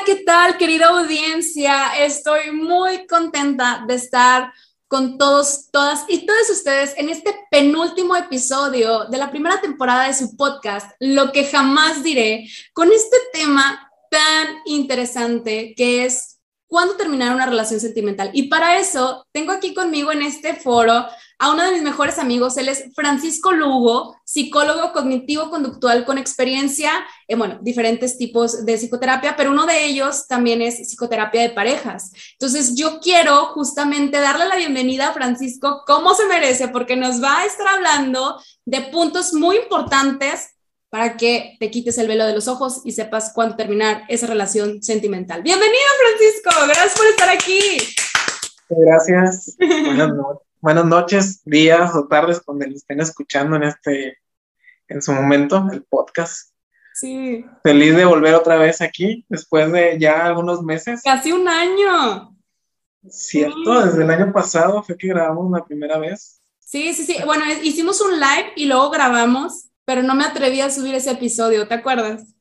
¿Qué tal, querida audiencia? Estoy muy contenta de estar con todos, todas y todos ustedes en este penúltimo episodio de la primera temporada de su podcast, Lo que jamás diré, con este tema tan interesante que es cuándo terminar una relación sentimental. Y para eso tengo aquí conmigo en este foro a uno de mis mejores amigos. Él es Francisco Lugo, psicólogo cognitivo-conductual con experiencia en, bueno, diferentes tipos de psicoterapia, pero uno de ellos también es psicoterapia de parejas. Entonces, yo quiero justamente darle la bienvenida a Francisco como se merece, porque nos va a estar hablando de puntos muy importantes para que te quites el velo de los ojos y sepas cuándo terminar esa relación sentimental. Bienvenido, Francisco. Gracias por estar aquí. Gracias. Buenas, noches, días o tardes cuando lo estén escuchando en este, en su momento, el podcast. Sí. Feliz de volver otra vez aquí después de ya algunos meses. Casi un año. Cierto, desde el año pasado fue que grabamos la primera vez. Sí, sí, sí. Bueno, hicimos un live y luego grabamos pero no me atreví a subir ese episodio, ¿te acuerdas?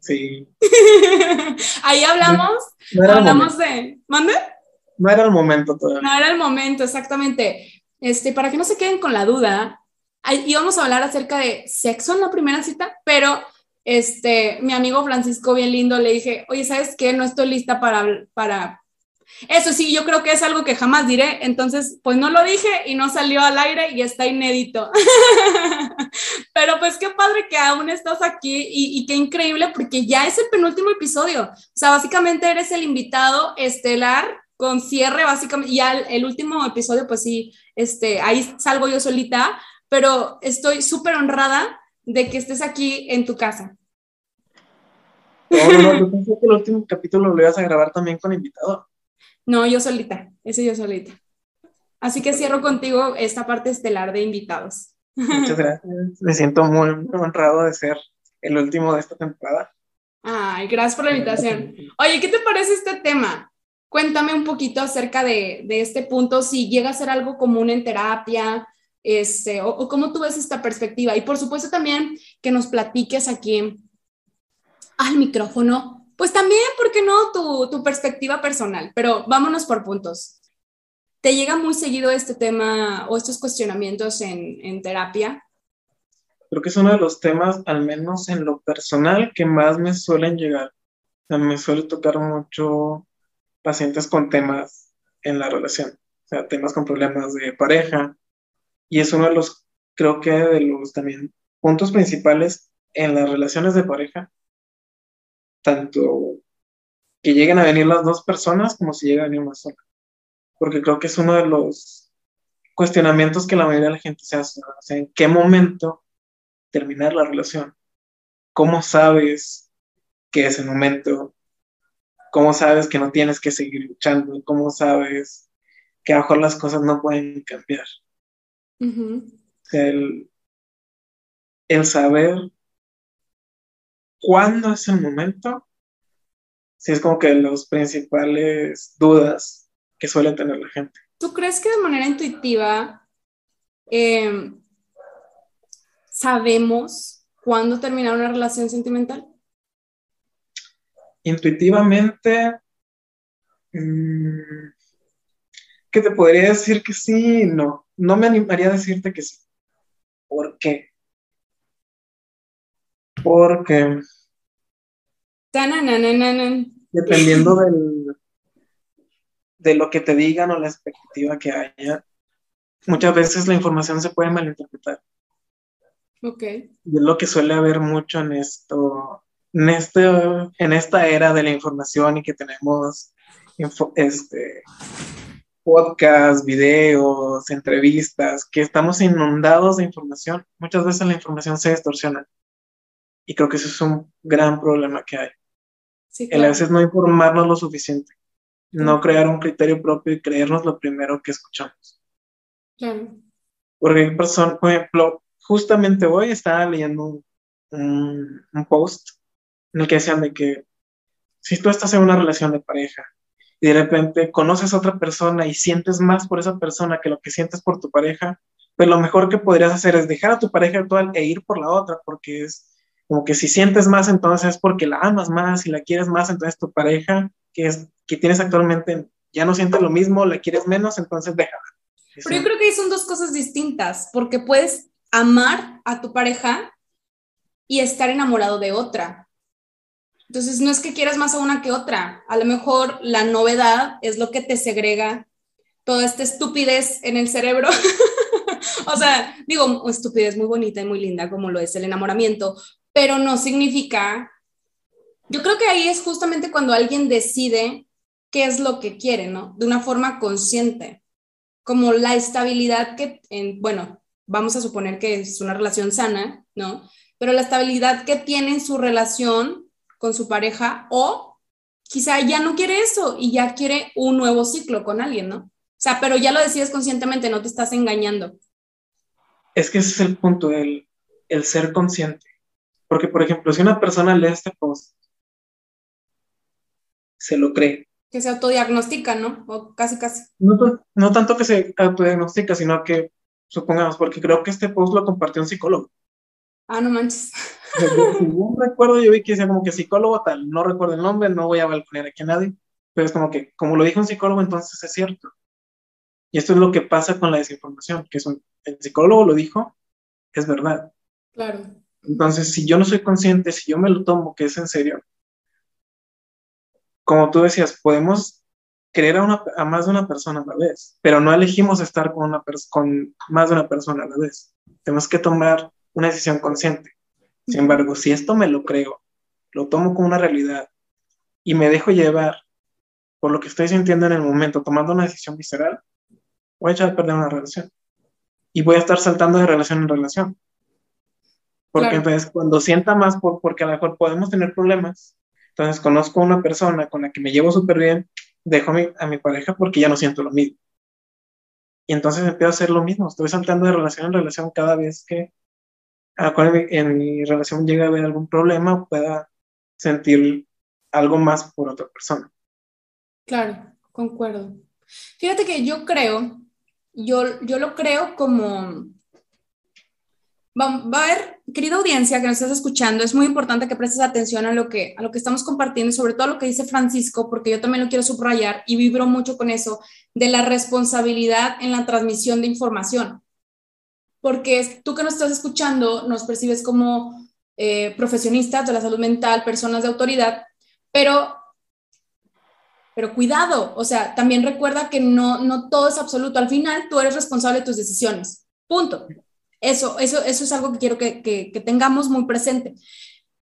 Sí. Ahí hablamos, hablamos de... ¿Mande? No era el momento todavía. No era el momento, exactamente. Este, para que no se queden con la duda, íbamos a hablar acerca de sexo en la primera cita, pero este, mi amigo Francisco, bien lindo, le dije, oye, ¿sabes qué? No estoy lista para, para eso sí, yo creo que es algo que jamás diré, entonces pues no lo dije y no salió al aire y está inédito. Pero pues qué padre que aún estás aquí y, qué increíble porque ya es el penúltimo episodio. O sea, básicamente eres el invitado estelar con cierre, básicamente, y ya el, último episodio pues sí, este, ahí salgo yo solita, pero estoy súper honrada de que estés aquí en tu casa. No, no, yo pensé que el último capítulo lo ibas a grabar también con invitado. No, yo solita, ese yo solita. Así que cierro contigo esta parte estelar de invitados. Muchas gracias. Me siento muy, honrado de ser el último de esta temporada. Ay, gracias por la invitación. Oye, ¿qué te parece este tema? Cuéntame un poquito acerca de, este punto, si llega a ser algo común en terapia, este, o, o, cómo tú ves esta perspectiva. Y por supuesto también que nos platiques aquí al micrófono pues también, ¿por qué no? Tu, perspectiva personal, pero vámonos por puntos. ¿Te llega muy seguido este tema o estos cuestionamientos en, terapia? Creo que es uno de los temas, al menos en lo personal, que más me suelen llegar. O sea, me suele tocar mucho pacientes con temas en la relación, o sea, temas con problemas de pareja. Y es uno de los, creo que de los también puntos principales en las relaciones de pareja, tanto que lleguen a venir las dos personas como si llega a venir una sola. Porque creo que es uno de los cuestionamientos que la mayoría de la gente se hace. O sea, ¿en qué momento terminar la relación? ¿Cómo sabes que es el momento? ¿Cómo sabes que no tienes que seguir luchando? ¿Cómo sabes que a lo mejor las cosas no pueden cambiar? el, el saber cuándo es el momento, sí es como que las principales dudas que suele tener la gente. ¿Tú crees que de manera intuitiva em, sabemos cuándo terminar una relación sentimental? Intuitivamente, mm, ¿qué te podría decir que sí, no, no me animaría a decirte que sí. ¿Por qué? Porque Dependiendo del, de lo que te digan o la expectativa que haya, muchas veces la información se puede malinterpretar. Ok. Y es lo que suele haber mucho en esto, en, este, en esta era de la información y que tenemos este, podcasts, videos, entrevistas, que estamos inundados de información. Muchas veces la información se distorsiona. Y creo que eso es un gran problema que hay. El a veces no informarnos lo suficiente, no crear un criterio propio y creernos lo primero que escuchamos. Claro. Porque, por ejemplo, justamente hoy estaba leyendo un, un, post en el que decían de que si tú estás en una relación de pareja y de repente conoces a otra persona y sientes más por esa persona que lo que sientes por tu pareja, pues lo mejor que podrías hacer es dejar a tu pareja actual e ir por la otra, porque es como que si sientes más, entonces es porque la amas más y la quieres más, entonces tu pareja que, es, que tienes actualmente ya no siente lo mismo, la quieres menos, entonces déjala. Pero yo creo que son dos cosas distintas, porque puedes amar a tu pareja y estar enamorado de otra. Entonces, no es que quieras más a una que otra. A lo mejor la novedad es lo que te segrega toda esta estupidez en el cerebro. o sea, digo, estupidez muy bonita y muy linda, como lo es el enamoramiento, pero no significa, yo creo que ahí es justamente cuando alguien decide qué es lo que quiere, ¿no? De una forma consciente, como la estabilidad que, en, bueno, vamos a suponer que es una relación sana, ¿no? Pero la estabilidad que tiene en su relación con su pareja o quizá ya no quiere eso y ya quiere un nuevo ciclo con alguien, ¿no? O sea, pero ya lo decides conscientemente, no te estás engañando. Es que ese es el punto, el, el ser consciente. Porque, por ejemplo, si una persona lee este post, se lo cree. Que se autodiagnostica, ¿no? O casi, casi. No, tanto que se autodiagnostica, sino que, supongamos, porque creo que este post lo compartió un psicólogo. Ah, no manches. No recuerdo, yo vi que decía como que psicólogo tal, no recuerdo el nombre, no voy a balconear aquí a nadie, pero es como que, como lo dijo un psicólogo, entonces es cierto. Y esto es lo que pasa con la desinformación, que es un, el psicólogo lo dijo, es verdad. Claro. Entonces, si yo no soy consciente, si yo me lo tomo que es en serio, como tú decías, podemos creer a, una, a más de una persona a la vez, pero no elegimos estar con, una con más de una persona a la vez. Tenemos que tomar una decisión consciente. Sin embargo, si esto me lo creo, lo tomo como una realidad y me dejo llevar por lo que estoy sintiendo en el momento, tomando una decisión visceral, voy a echar a perder una relación. Y voy a estar saltando de relación en relación. Porque entonces cuando sienta más, por, porque a lo mejor podemos tener problemas, entonces conozco a una persona con la que me llevo súper bien, dejo a mi, a mi pareja porque ya no siento lo mismo. Y entonces empiezo a hacer lo mismo, estoy saltando de relación en relación cada vez que en mi relación llega a haber algún problema o pueda sentir algo más por otra persona. Claro, concuerdo. Fíjate que yo creo, yo, yo lo creo como va, a haber, querida audiencia que nos estás escuchando, es muy importante que prestes atención a lo que, a lo que estamos compartiendo, sobre todo a lo que dice Francisco, porque yo también lo quiero subrayar y vibro mucho con eso, de la responsabilidad en la transmisión de información. Porque tú que nos estás escuchando, nos percibes como eh, profesionistas de la salud mental, personas de autoridad, pero pero cuidado, o sea, también recuerda que no, no todo es absoluto. Al final, tú eres responsable de tus decisiones. Punto. Eso, eso, eso es algo que quiero que, que, tengamos muy presente.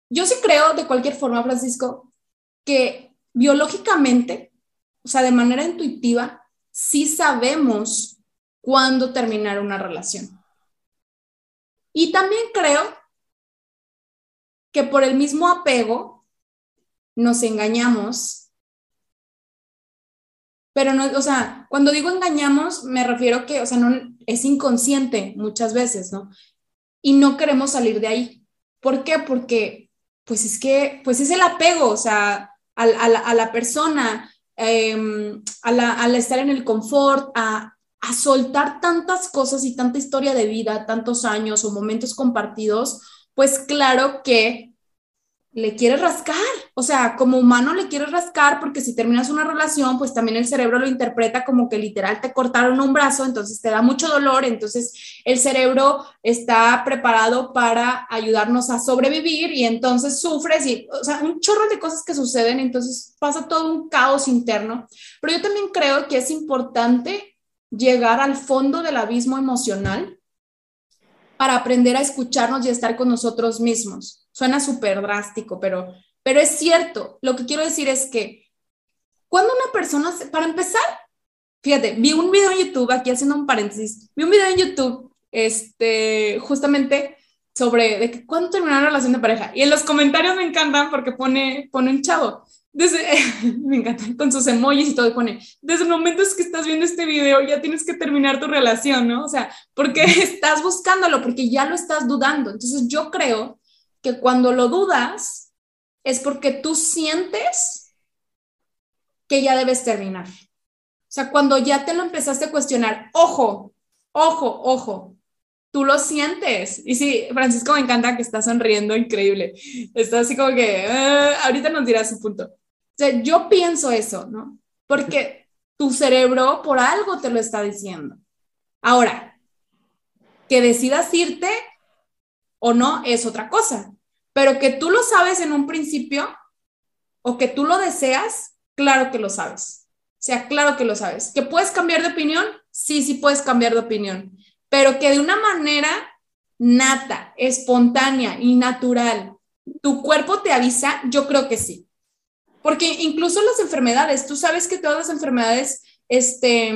Yo sí creo, de cualquier forma, Francisco, que biológicamente, o sea, de manera intuitiva, sí sabemos cuándo terminar una relación. Y también creo que por el mismo apego nos engañamos. Pero no, o sea, cuando digo engañamos, me refiero que, o sea, no, es inconsciente muchas veces, ¿no? Y no queremos salir de ahí. ¿Por qué? Porque, pues es que, pues es el apego, o sea, a, la, persona, em, al estar en el confort, a, a soltar tantas cosas y tanta historia de vida, tantos años o momentos compartidos, pues claro que le quieres rascar, o sea, como humano le quieres rascar porque si terminas una relación, pues también el cerebro lo interpreta como que literal te cortaron un brazo, entonces te da mucho dolor, entonces el cerebro está preparado para ayudarnos a sobrevivir y entonces sufres y, o sea, un chorro de cosas que suceden, entonces pasa todo un caos interno, pero yo también creo que es importante llegar al fondo del abismo emocional para aprender a escucharnos y estar con nosotros mismos. Suena súper drástico, pero, pero es cierto. Lo que quiero decir es que cuando una persona, para empezar, fíjate, vi un video en YouTube, aquí haciendo un paréntesis, vi un video en YouTube, este, justamente sobre de que cuándo terminar una relación de pareja. Y en los comentarios me encantan porque pone, pone un chavo. Desde, me encanta, con sus emojis y todo, pone, desde el momento que estás viendo este video, ya tienes que terminar tu relación, ¿no? O sea, porque estás buscándolo, porque ya lo estás dudando. Entonces yo creo que cuando lo dudas es porque tú sientes que ya debes terminar. O sea, cuando ya te lo empezaste a cuestionar, ojo, ojo, ojo, tú lo sientes. Y sí, Francisco me encanta que está sonriendo, increíble. Está así como que, ah, ahorita nos dirá su punto. O sea, yo pienso eso, ¿no? Porque tu cerebro por algo te lo está diciendo. Ahora, que decidas irte o no es otra cosa. Pero que tú lo sabes en un principio o que tú lo deseas, claro que lo sabes. O sea, claro que lo sabes. ¿Que puedes cambiar de opinión? Sí, sí puedes cambiar de opinión. Pero que de una manera nata, espontánea y natural, tu cuerpo te avisa, yo creo que sí. Porque incluso las enfermedades, tú sabes que todas las enfermedades, este,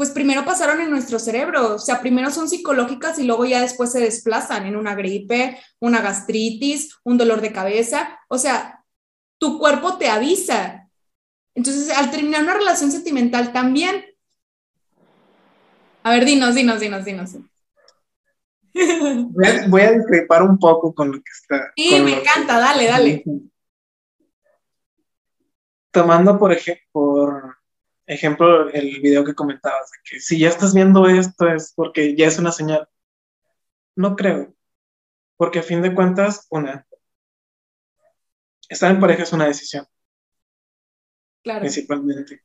pues primero pasaron en nuestro cerebro, o sea, primero son psicológicas y luego ya después se desplazan en una gripe, una gastritis, un dolor de cabeza, o sea, tu cuerpo te avisa. Entonces, al terminar una relación sentimental también, a ver, dinos, dinos, dinos, dinos. Voy a, discrepar un poco con lo que está. Sí, me encanta, dale, dale. Tomando por ejemplo, por ejemplo, el video que comentabas, que si ya estás viendo esto es porque ya es una señal. No creo, porque a fin de cuentas, una, estar en pareja es una decisión. Claro. Principalmente.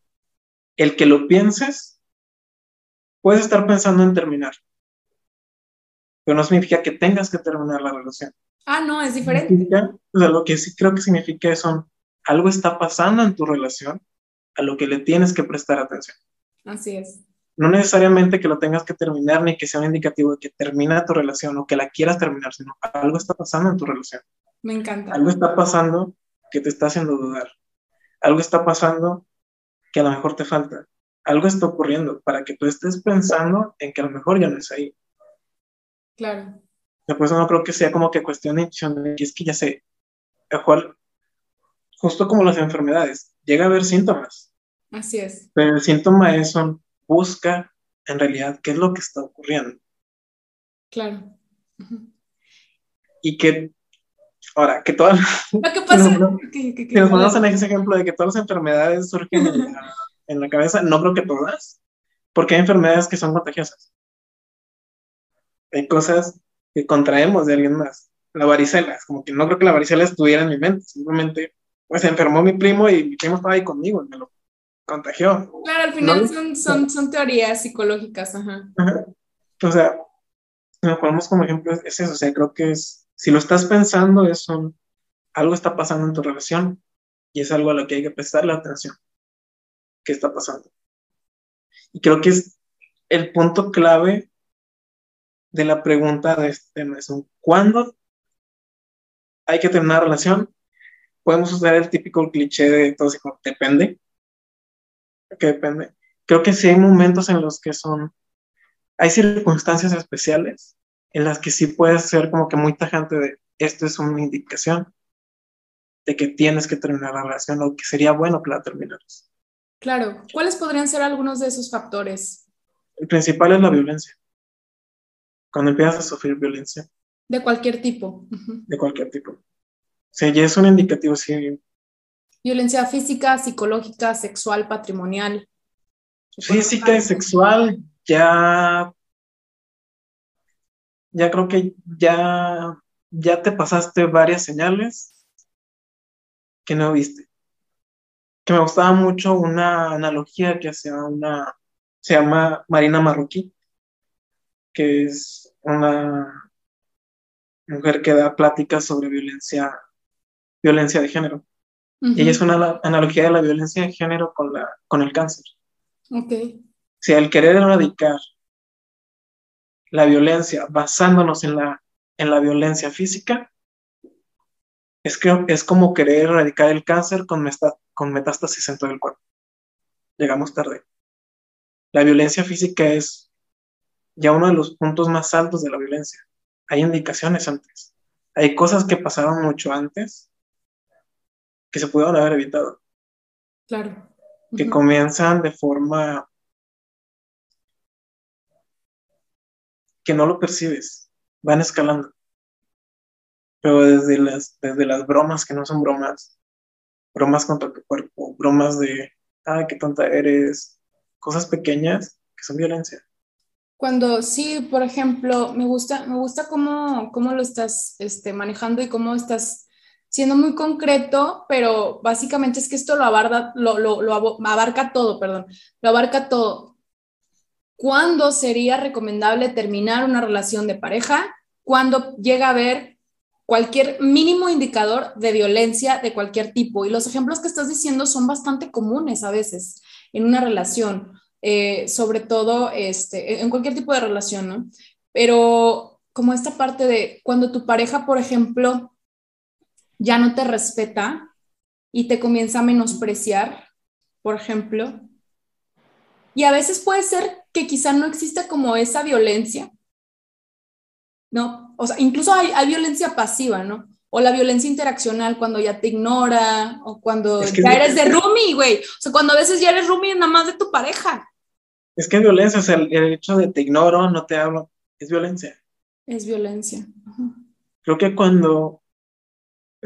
El que lo pienses, puedes estar pensando en terminar, pero no significa que tengas que terminar la relación. Ah, no, es diferente. O sea, lo que sí creo que significa es son, algo está pasando en tu relación a lo que le tienes que prestar atención. Así es. No necesariamente que lo tengas que terminar ni que sea un indicativo de que termina tu relación o que la quieras terminar, sino algo está pasando en tu relación. Me encanta. Algo está pasando que te está haciendo dudar. Algo está pasando que a lo mejor te falta. Algo está ocurriendo para que tú estés pensando en que a lo mejor ya no es ahí. Claro. Después no creo que sea como que cuestión de que es que ya sé, cual, justo como las enfermedades, llega a haber síntomas. Así es. Pero el síntoma es un busca en realidad qué es lo que está ocurriendo. Claro. Y que, ahora, que todas... Lo que pasa... que, nos ponemos en ese ejemplo de que todas las enfermedades surgen en la, en la cabeza, no creo que todas, porque hay enfermedades que son contagiosas. Hay cosas que contraemos de alguien más. La varicela, es como que no creo que la varicela estuviera en mi mente, simplemente pues se enfermó mi primo y mi primo estaba ahí conmigo y me lo contagió. Claro, al final son, son, son, teorías psicológicas, ajá. O sea, si nos ponemos como ejemplo, es eso, o sea, creo que es, si lo estás pensando, es un, algo está pasando en tu relación y es algo a lo que hay que prestarle atención. ¿Qué está pasando? Y creo que es el punto clave de la pregunta de este tema, es un, ¿cuándo hay que tener una relación podemos usar el típico cliché de tóxico, depende. Que depende. Creo que sí hay momentos en los que son, hay circunstancias especiales en las que sí puedes ser como que muy tajante de esto es una indicación de que tienes que terminar la relación o que sería bueno que la terminaras. Claro. ¿Cuáles podrían ser algunos de esos factores? El principal es la violencia. Cuando empiezas a sufrir violencia. De cualquier tipo. De cualquier tipo. Sí, ya es un indicativo, sí. Violencia física, psicológica, sexual, patrimonial. Física y sexual, ya. Ya creo que ya ya te pasaste varias señales que no viste. Que me gustaba mucho una analogía que hacía una, se llama Marina Marroquí, que es una mujer que da pláticas sobre violencia, violencia de género. Y ella es una analogía de la violencia de género con, la, con el cáncer. Ok. Si al querer erradicar la violencia basándonos en la, en la violencia física, es, que, es como querer erradicar el cáncer con, con metástasis en todo el cuerpo. Llegamos tarde. La violencia física es ya uno de los puntos más altos de la violencia. Hay indicaciones antes. Hay cosas que pasaron mucho antes que se pudieron haber evitado. Claro. Que comienzan de forma que no lo percibes, van escalando. Pero desde las, desde las bromas que no son bromas, bromas contra tu cuerpo, bromas de, ay, qué tonta eres, cosas pequeñas que son violencia. Cuando sí, por ejemplo, me gusta, me gusta cómo, cómo lo estás este, manejando y cómo estás siendo muy concreto, pero básicamente es que esto lo abarca, todo, perdón, lo abarca todo. ¿Cuándo sería recomendable terminar una relación de pareja? Cuando llega a haber cualquier mínimo indicador de violencia de cualquier tipo. Y los ejemplos que estás diciendo son bastante comunes a veces en una relación, eh, sobre todo este, en cualquier tipo de relación, ¿no? Pero como esta parte de cuando tu pareja, por ejemplo, ya no te respeta y te comienza a menospreciar, por ejemplo. Y a veces puede ser que quizá no exista como esa violencia, ¿no? O sea, incluso hay, violencia pasiva, ¿no? O la violencia interaccional cuando ya te ignora, o cuando ya eres de roomie, güey. O sea, cuando a veces ya eres roomie nada más de tu pareja. Es que es violencia, o sea, el, hecho de te ignoro, no te hablo, es violencia. Es violencia. Creo que cuando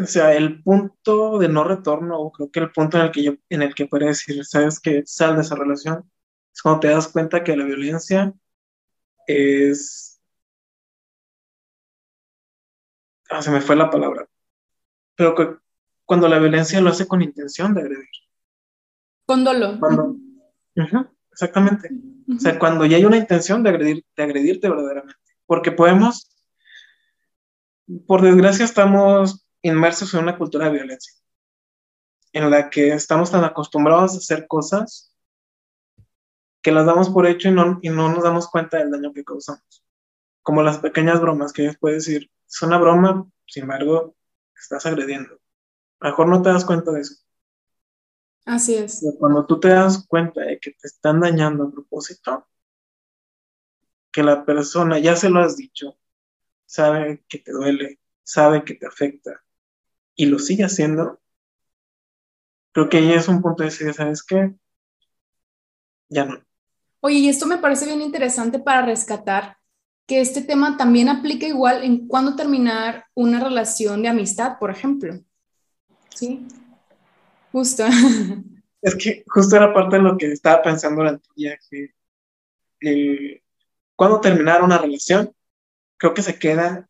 o sea, el punto de no retorno, creo que el punto en el que yo, en el que podría decir, sabes que sal de esa relación, es cuando te das cuenta que la violencia es, ah, se me fue la palabra, pero que cuando la violencia lo hace con intención de agredir. Con dolor. Cuando, exactamente. O sea, cuando ya hay una intención de, agredir, de agredirte verdaderamente. Porque podemos, por desgracia, estamos inmersos en una cultura de violencia, en la que estamos tan acostumbrados a hacer cosas que las damos por hecho y no, y no nos damos cuenta del daño que causamos. Como las pequeñas bromas que ellos pueden decir, es una broma, sin embargo, estás agrediendo. mejor no te das cuenta de eso. Así es. cuando tú te das cuenta de que te están dañando a propósito, que la persona, ya se lo has dicho, sabe que te duele, sabe que te afecta, y lo sigue haciendo, creo que ahí es un punto de decir, ¿sabes qué? Ya no. Oye, y esto me parece bien interesante para rescatar que este tema también aplica igual en cuándo terminar una relación de amistad, por ejemplo. Sí, justo. Es que justo era parte de lo que estaba pensando durante el viaje. Eh, cuando terminar una relación, creo que se queda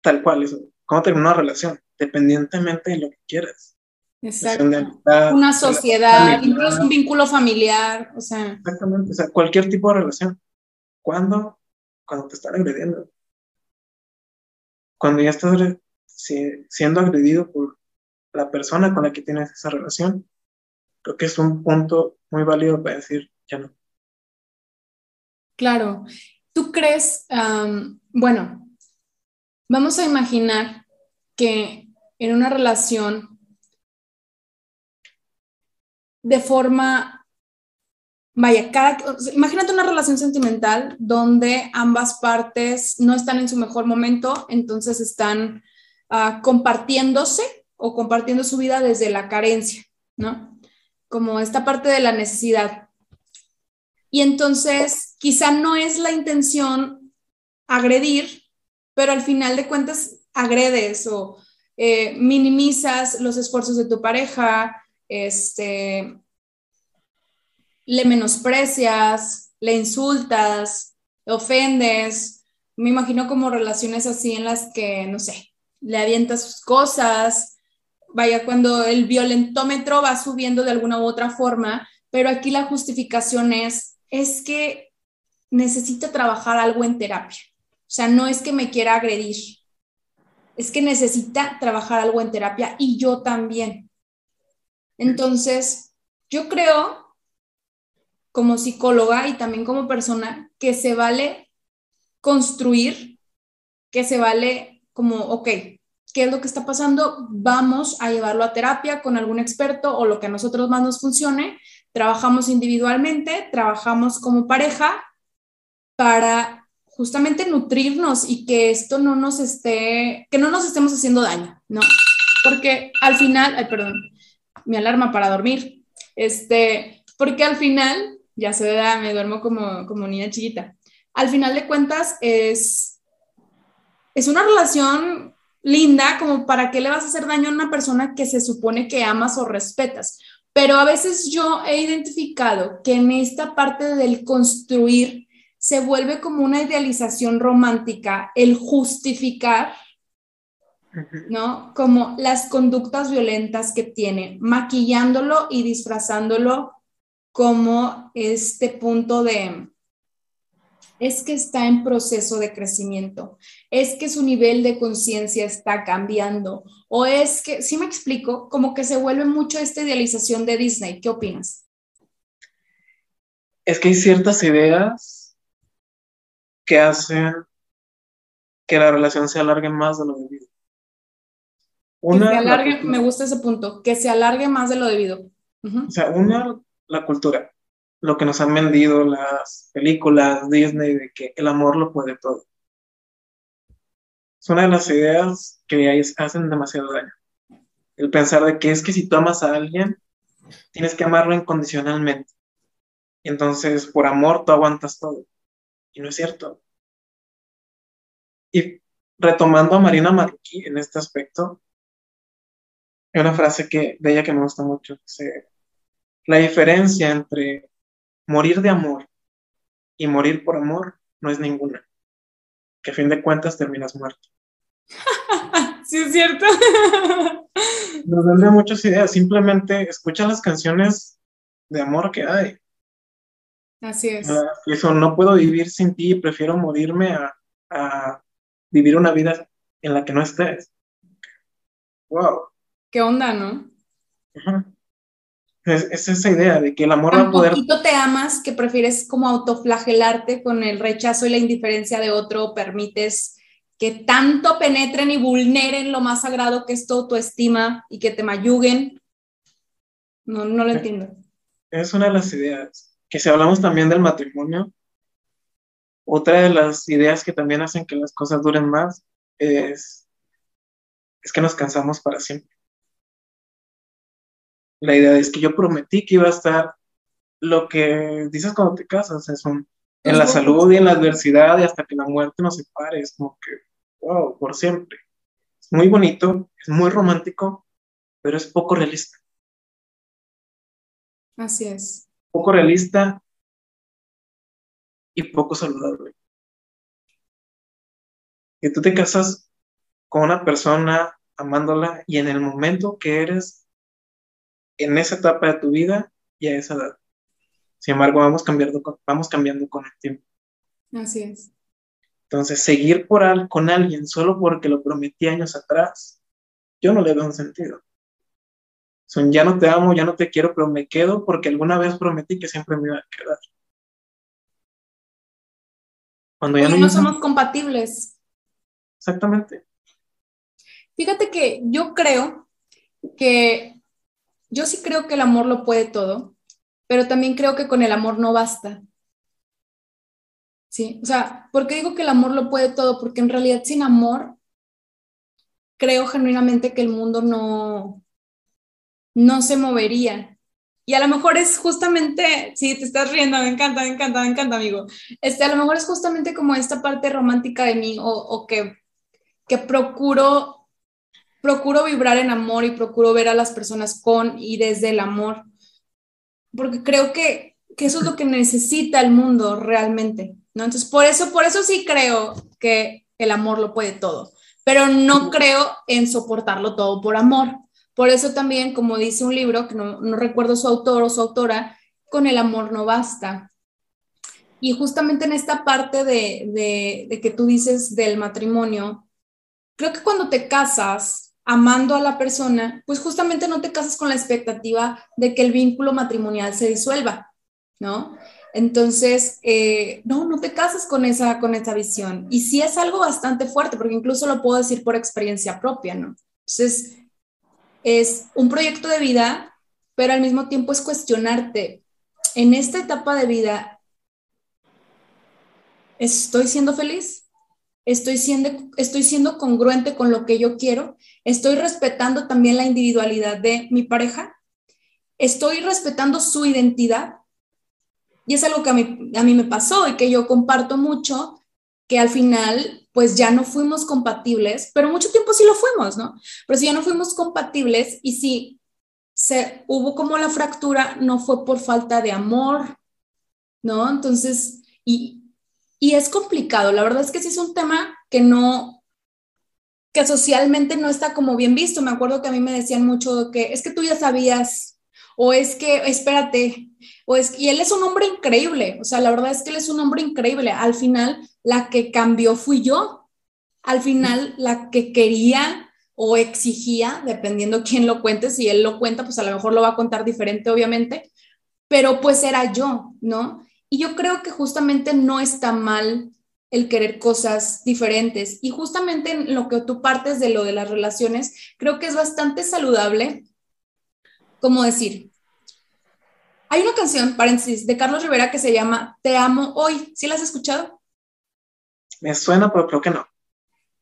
tal cual eso. ¿Cómo terminar una relación? Dependientemente de lo que quieras. Exacto. una sociedad, incluso un vínculo familiar, o sea. Exactamente, o sea, cualquier tipo de relación. ¿Cuándo? Cuando te están agrediendo. Cuando ya estás siendo agredido por la persona con la que tienes esa relación, creo que es un punto muy válido para decir, ya no. Claro. ¿Tú crees, bueno, vamos a imaginar que en una relación de forma, vaya, cada, imagínate una relación sentimental donde ambas partes no están en su mejor momento, entonces están uh, compartiéndose o compartiendo su vida desde la carencia, ¿no? Como esta parte de la necesidad. Y entonces quizá no es la intención agredir, pero al final de cuentas agredes o eh, minimizas los esfuerzos de tu pareja, este, le menosprecias, le insultas, le ofendes, Me imagino como relaciones así en las que, no sé, le avientas cosas, vaya, cuando el violentómetro va subiendo de alguna u otra forma, pero aquí la justificación es, es que necesita trabajar algo en terapia. O sea, no es que me quiera agredir, es que necesita trabajar algo en terapia y yo también. Entonces, yo creo, como psicóloga y también como persona, que se vale construir, que se vale como, ok, ¿qué es lo que está pasando? Vamos a llevarlo a terapia con algún experto o lo que a nosotros más nos funcione. Trabajamos individualmente, trabajamos como pareja para justamente nutrirnos y que esto no nos esté, que no nos estemos haciendo daño, ¿no? Porque al final, ay, perdón, mi alarma para dormir, este, porque al final, ya se ve, me duermo como, como niña chiquita, al final de cuentas es, es una relación linda, como para qué le vas a hacer daño a una persona que se supone que amas o respetas. Pero a veces yo he identificado que en esta parte del construir se vuelve como una idealización romántica, el justificar, ¿no? Como las conductas violentas que tiene, maquillándolo y disfrazándolo como este punto de, es que está en proceso de crecimiento, es que su nivel de conciencia está cambiando, o es que, si me explico, como que se vuelve mucho esta idealización de Disney. ¿Qué opinas? Es que hay ciertas ideas que hacen que la relación se alargue más de lo debido. Una, que se alargue, me gusta ese punto, que se alargue más de lo debido. O sea, una, la cultura lo que nos han vendido las películas Disney de que el amor lo puede todo. Es una de las ideas que hacen demasiado daño. El pensar de que es que si tú amas a alguien, tienes que amarlo incondicionalmente. Entonces, por amor, tú aguantas todo. Y no es cierto. Y retomando a Marina Marroquí en este aspecto, hay una frase que, de ella que me gusta mucho. Dice, la diferencia entre morir de amor y morir por amor no es ninguna. Que a fin de cuentas terminas muerto. sí, es cierto. Nos vende muchas ideas. Simplemente escucha las canciones de amor que hay. Así es. Eso, no puedo vivir sin ti, prefiero morirme a, a vivir una vida en la que no estés. Wow. ¿Qué onda, no? Es, esa idea de que el amor va a poder... poquito te amas que prefieres como autoflagelarte con el rechazo y la indiferencia de otro, permites que tanto penetren y vulneren lo más sagrado que es tu autoestima y que te mayuguen. No, no lo entiendo. Es una de las ideas. Que si hablamos también del matrimonio, otra de las ideas que también hacen que las cosas duren más es, es que nos cansamos para siempre la idea es que yo prometí que iba a estar lo que dices cuando te casas, es un, en la salud y en la adversidad y hasta que la muerte nos separe, es como que, wow, por siempre. Es muy bonito, es muy romántico, pero es poco realista. Así es. Poco realista y poco saludable. Que tú te casas con una persona amándola y en el momento que eres en esa etapa de tu vida y a esa edad. Sin embargo, vamos cambiando, vamos cambiando con el tiempo. Así es. Entonces, seguir por al, con alguien solo porque lo prometí años atrás, yo no le veo un sentido. Son, ya no te amo, ya no te quiero, pero me quedo porque alguna vez prometí que siempre me iba a quedar. Cuando ya no, no somos compatibles. Exactamente. Fíjate que yo creo que yo sí creo que el amor lo puede todo, pero también creo que con el amor no basta. Sí, o sea, ¿por qué digo que el amor lo puede todo? Porque en realidad sin amor creo genuinamente que el mundo no, no se movería. Y a lo mejor es justamente, sí, te estás riendo, me encanta, me encanta, me encanta, amigo. Este, a lo mejor es justamente como esta parte romántica de mí o, o que, que procuro procuro vibrar en amor y procuro ver a las personas con y desde el amor, porque creo que, eso es lo que necesita el mundo realmente. ¿no? Entonces, por eso, por eso sí creo que el amor lo puede todo, pero no creo en soportarlo todo por amor. Por eso también, como dice un libro, que no, recuerdo su autor o su autora, con el amor no basta. Y justamente en esta parte de, de, de que tú dices del matrimonio, creo que cuando te casas amando a la persona, pues justamente no te casas con la expectativa de que el vínculo matrimonial se disuelva, ¿no? Entonces, eh, no, no te casas con esa, con esa visión. Y sí es algo bastante fuerte, porque incluso lo puedo decir por experiencia propia, ¿no? Entonces, es un proyecto de vida, pero al mismo tiempo es cuestionarte, en esta etapa de vida, ¿estoy siendo feliz? ¿Estoy siendo, ¿Estoy siendo congruente con lo que yo quiero? ¿Estoy respetando también la individualidad de mi pareja? ¿Estoy respetando su identidad? Y es algo que a mí, a mí me pasó y que yo comparto mucho, que al final pues ya no fuimos compatibles, pero mucho tiempo sí lo fuimos, ¿no? Pero si ya no fuimos compatibles y si se hubo como la fractura, no fue por falta de amor, ¿no? Entonces, y, y es complicado, la verdad es que sí es un tema que no, que socialmente no está como bien visto. Me acuerdo que a mí me decían mucho que es que tú ya sabías o es que, espérate, o es, y él es un hombre increíble, o sea, la verdad es que él es un hombre increíble. Al final, la que cambió fui yo. Al final, la que quería o exigía, dependiendo quién lo cuente, si él lo cuenta, pues a lo mejor lo va a contar diferente, obviamente, pero pues era yo, ¿no? Y yo creo que justamente no está mal el querer cosas diferentes. Y justamente en lo que tú partes de lo de las relaciones, creo que es bastante saludable como decir, hay una canción, paréntesis, de Carlos Rivera que se llama Te amo hoy. ¿Sí la has escuchado? Me suena, pero creo que no.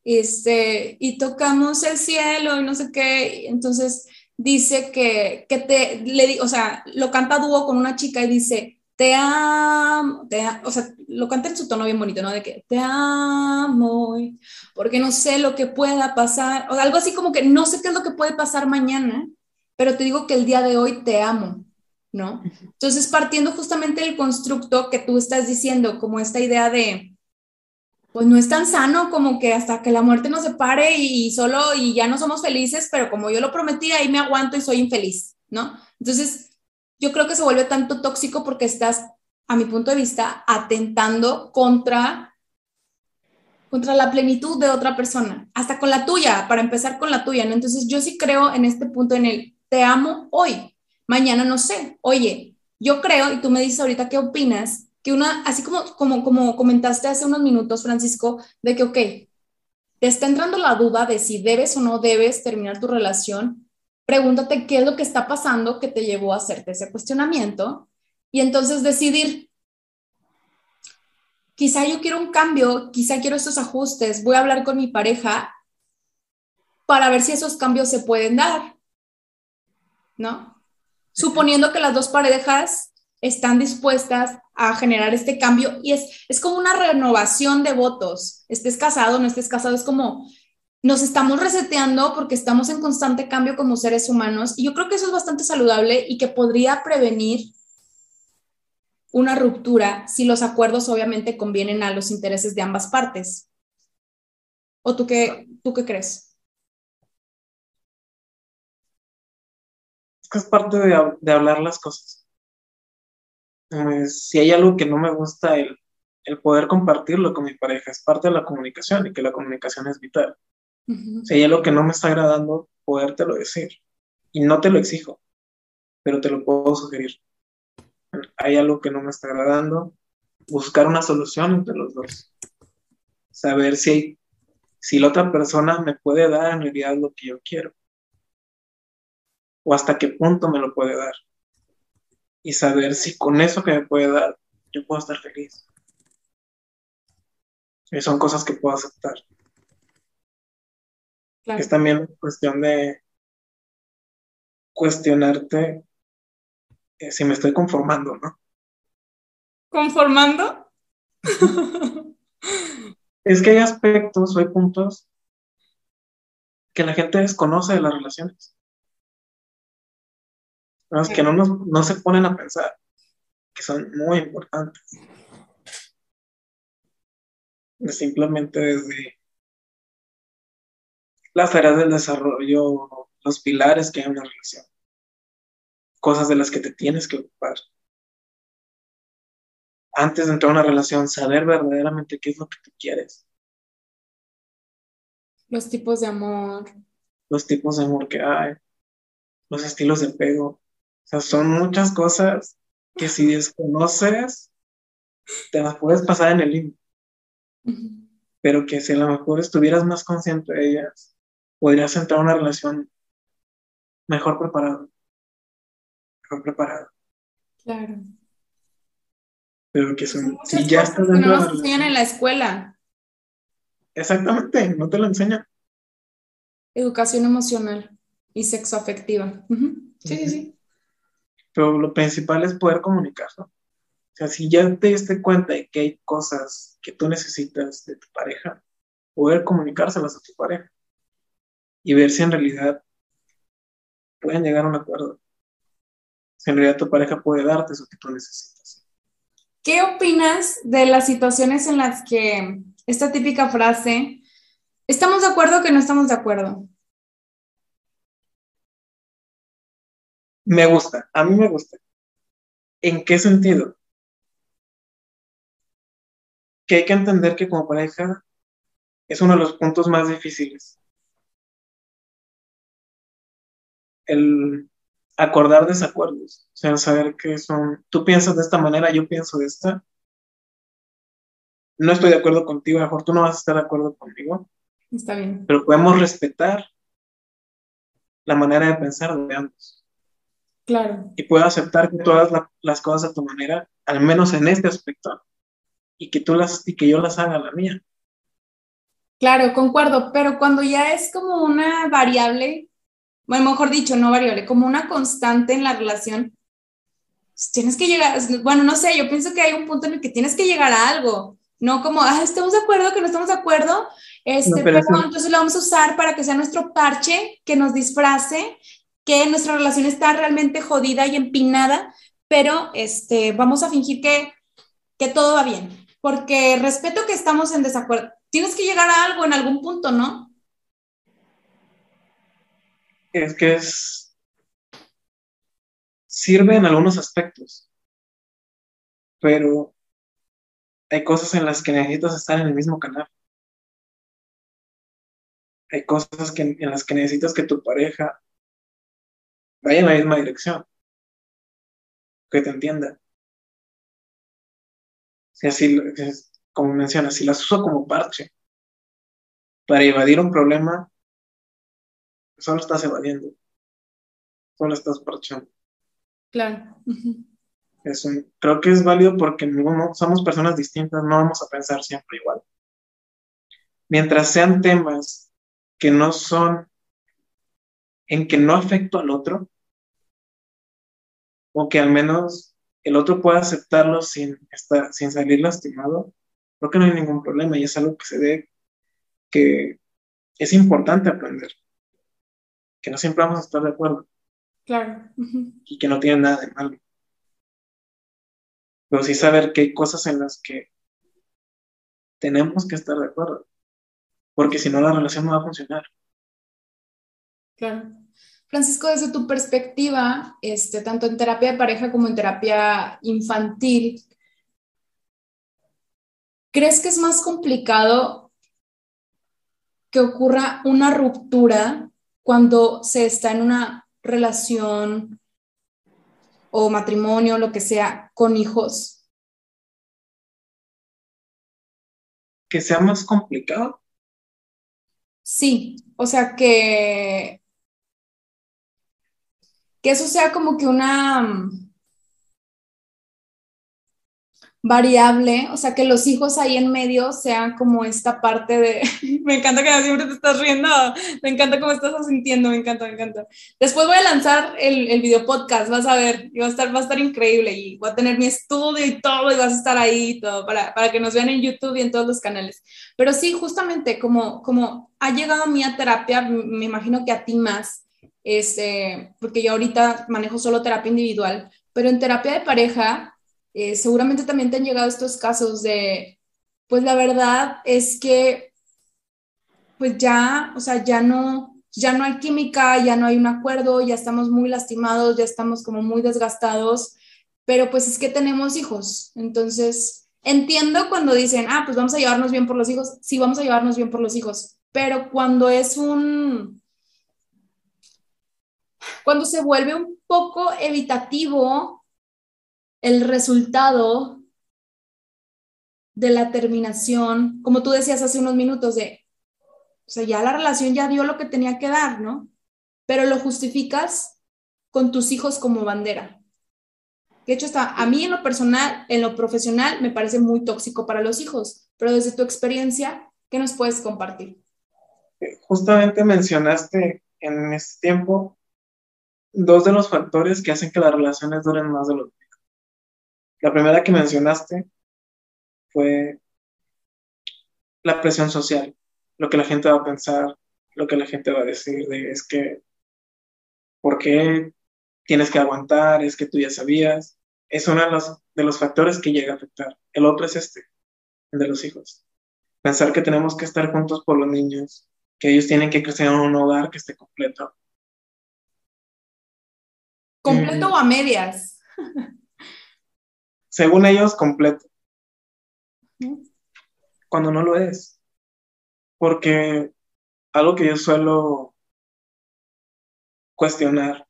Este, y tocamos el cielo y no sé qué. Entonces dice que, que te, le, o sea, lo canta dúo con una chica y dice, te amo, te o sea, lo canta en su tono bien bonito, ¿no? De que te amo, hoy, porque no sé lo que pueda pasar, o algo así como que no sé qué es lo que puede pasar mañana, pero te digo que el día de hoy te amo, ¿no? Entonces, partiendo justamente del constructo que tú estás diciendo, como esta idea de, pues no es tan sano como que hasta que la muerte nos separe y solo y ya no somos felices, pero como yo lo prometí, ahí me aguanto y soy infeliz, ¿no? Entonces, yo creo que se vuelve tanto tóxico porque estás, a mi punto de vista, atentando contra contra la plenitud de otra persona, hasta con la tuya, para empezar con la tuya, ¿no? Entonces, yo sí creo en este punto en el te amo hoy, mañana no sé. Oye, yo creo, y tú me dices ahorita qué opinas, que una, así como, como, como comentaste hace unos minutos, Francisco, de que, ok, te está entrando la duda de si debes o no debes terminar tu relación, pregúntate qué es lo que está pasando que te llevó a hacerte ese cuestionamiento y entonces decidir, quizá yo quiero un cambio, quizá quiero estos ajustes, voy a hablar con mi pareja para ver si esos cambios se pueden dar. ¿No? Suponiendo que las dos parejas están dispuestas a generar este cambio y es, es como una renovación de votos. Estés casado, no estés casado, es como nos estamos reseteando porque estamos en constante cambio como seres humanos y yo creo que eso es bastante saludable y que podría prevenir una ruptura si los acuerdos obviamente convienen a los intereses de ambas partes. ¿O tú qué, tú qué crees? Que es parte de, de hablar las cosas. si hay algo que no me gusta, el, el, poder compartirlo con mi pareja es parte de la comunicación y que la comunicación es vital. Si hay algo que no me está agradando, podértelo decir. Y no te lo exijo, pero te lo puedo sugerir. Hay algo que no me está agradando, buscar una solución entre los dos. Saber si, si la otra persona me puede dar en realidad lo que yo quiero o hasta qué punto me lo puede dar. Y saber si con eso que me puede dar, yo puedo estar feliz. Y son cosas que puedo aceptar. Es también cuestión de cuestionarte eh, si me estoy conformando, ¿no? ¿Conformando? es que hay aspectos o hay puntos que la gente desconoce de las relaciones que no, no se ponen a pensar, que son muy importantes. simplemente desde las áreas del desarrollo, los pilares que hay en una relación, cosas de las que te tienes que ocupar. Antes de entrar a una relación, saber verdaderamente qué es lo que tú quieres. Los tipos de amor. Los tipos de amor que hay, los estilos de pego. Sea, son muchas cosas que si desconoces, te las puedes pasar en el límite. Pero que si a lo mejor estuvieras más consciente de ellas, podrías entrar a una relación mejor preparado. Mejor preparado. Claro. Pero que son, si ya estás dentro no nos enseñan en la escuela. Exactamente, no te lo enseñan. Educación emocional y sexoafectiva. Sí, sí, sí. Pero lo principal es poder comunicar, ¿no? O sea, si ya te diste cuenta de que hay cosas que tú necesitas de tu pareja, poder comunicárselas a tu pareja y ver si en realidad pueden llegar a un acuerdo. Si en realidad tu pareja puede darte eso que tú necesitas. ¿Qué opinas de las situaciones en las que esta típica frase, estamos de acuerdo que no estamos de acuerdo? Me gusta, a mí me gusta. ¿En qué sentido? Que hay que entender que como pareja es uno de los puntos más difíciles. El acordar desacuerdos, o sea, saber que son, tú piensas de esta manera, yo pienso de esta. No estoy de acuerdo contigo, a lo mejor tú no vas a estar de acuerdo conmigo. Está bien. Pero podemos respetar la manera de pensar de ambos. Claro. Y puedo aceptar que todas las cosas a tu manera, al menos en este aspecto, y que tú las, y que yo las haga a la mía. Claro, concuerdo, pero cuando ya es como una variable, bueno, mejor dicho, no variable, como una constante en la relación, pues tienes que llegar, bueno, no sé, yo pienso que hay un punto en el que tienes que llegar a algo, no como, ah, estamos de acuerdo, que no estamos de acuerdo, este, pero, entonces lo vamos a usar para que sea nuestro parche, que nos disfrace que nuestra relación está realmente jodida y empinada, pero este, vamos a fingir que, que todo va bien, porque respeto que estamos en desacuerdo. Tienes que llegar a algo en algún punto, ¿no? Es que es... Sirve en algunos aspectos, pero hay cosas en las que necesitas estar en el mismo canal. Hay cosas que, en las que necesitas que tu pareja vaya en la misma dirección. Que te entienda. Si así, como mencionas, si las uso como parche para evadir un problema, solo estás evadiendo. Solo estás parchando. Claro. creo que es válido porque somos personas distintas, no vamos a pensar siempre igual. Mientras sean temas que no son en que no afecto al otro, o que al menos el otro pueda aceptarlo sin, estar, sin salir lastimado, creo que no hay ningún problema y es algo que se ve que es importante aprender, que no siempre vamos a estar de acuerdo. Claro. Y que no tiene nada de malo. Pero sí saber que hay cosas en las que tenemos que estar de acuerdo, porque si no la relación no va a funcionar. Claro. Francisco, desde tu perspectiva, este, tanto en terapia de pareja como en terapia infantil, ¿crees que es más complicado que ocurra una ruptura cuando se está en una relación o matrimonio, lo que sea, con hijos? ¿Que sea más complicado? Sí, o sea que que eso sea como que una mm, variable, o sea, que los hijos ahí en medio sean como esta parte de, me encanta que siempre te estás riendo, me encanta cómo estás sintiendo, me encanta, me encanta. Después voy a lanzar el, el video podcast, vas a ver, y va a estar, va a estar increíble y voy a tener mi estudio y todo y vas a estar ahí y todo para, para que nos vean en YouTube y en todos los canales. Pero sí, justamente como, como ha llegado a mí a terapia, me imagino que a ti más, este, porque yo ahorita manejo solo terapia individual, pero en terapia de pareja, eh, seguramente también te han llegado estos casos de, pues la verdad es que, pues ya, o sea, ya no, ya no hay química, ya no hay un acuerdo, ya estamos muy lastimados, ya estamos como muy desgastados, pero pues es que tenemos hijos, entonces entiendo cuando dicen, ah, pues vamos a llevarnos bien por los hijos, sí, vamos a llevarnos bien por los hijos, pero cuando es un, cuando se vuelve un poco evitativo el resultado de la terminación, como tú decías hace unos minutos, de, o sea, ya la relación ya dio lo que tenía que dar, ¿no? Pero lo justificas con tus hijos como bandera. De hecho, está, a mí en lo personal, en lo profesional, me parece muy tóxico para los hijos, pero desde tu experiencia, ¿qué nos puedes compartir? Justamente mencionaste en este tiempo dos de los factores que hacen que las relaciones duren más de lo que La primera que mencionaste fue la presión social, lo que la gente va a pensar, lo que la gente va a decir, de es que, ¿por qué tienes que aguantar? Es que tú ya sabías. Es uno de los, de los factores que llega a afectar. El otro es este, el de los hijos. Pensar que tenemos que estar juntos por los niños, que ellos tienen que crecer en un hogar que esté completo, ¿Completo o a medias? Según ellos, completo. Cuando no lo es. Porque algo que yo suelo cuestionar,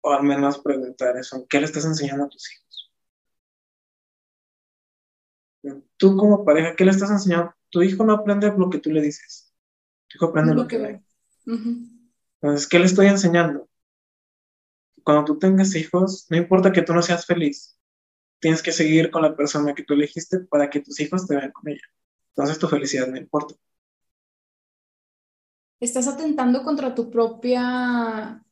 o al menos preguntar, es, ¿qué le estás enseñando a tus hijos? Tú como pareja, ¿qué le estás enseñando? Tu hijo no aprende lo que tú le dices. Tu hijo aprende lo, que, ve. Entonces, ¿qué le estoy enseñando? Cuando tú tengas hijos, no importa que tú no seas feliz, tienes que seguir con la persona que tú elegiste para que tus hijos te vean con ella. Entonces tu felicidad no importa. Estás atentando contra tu propia...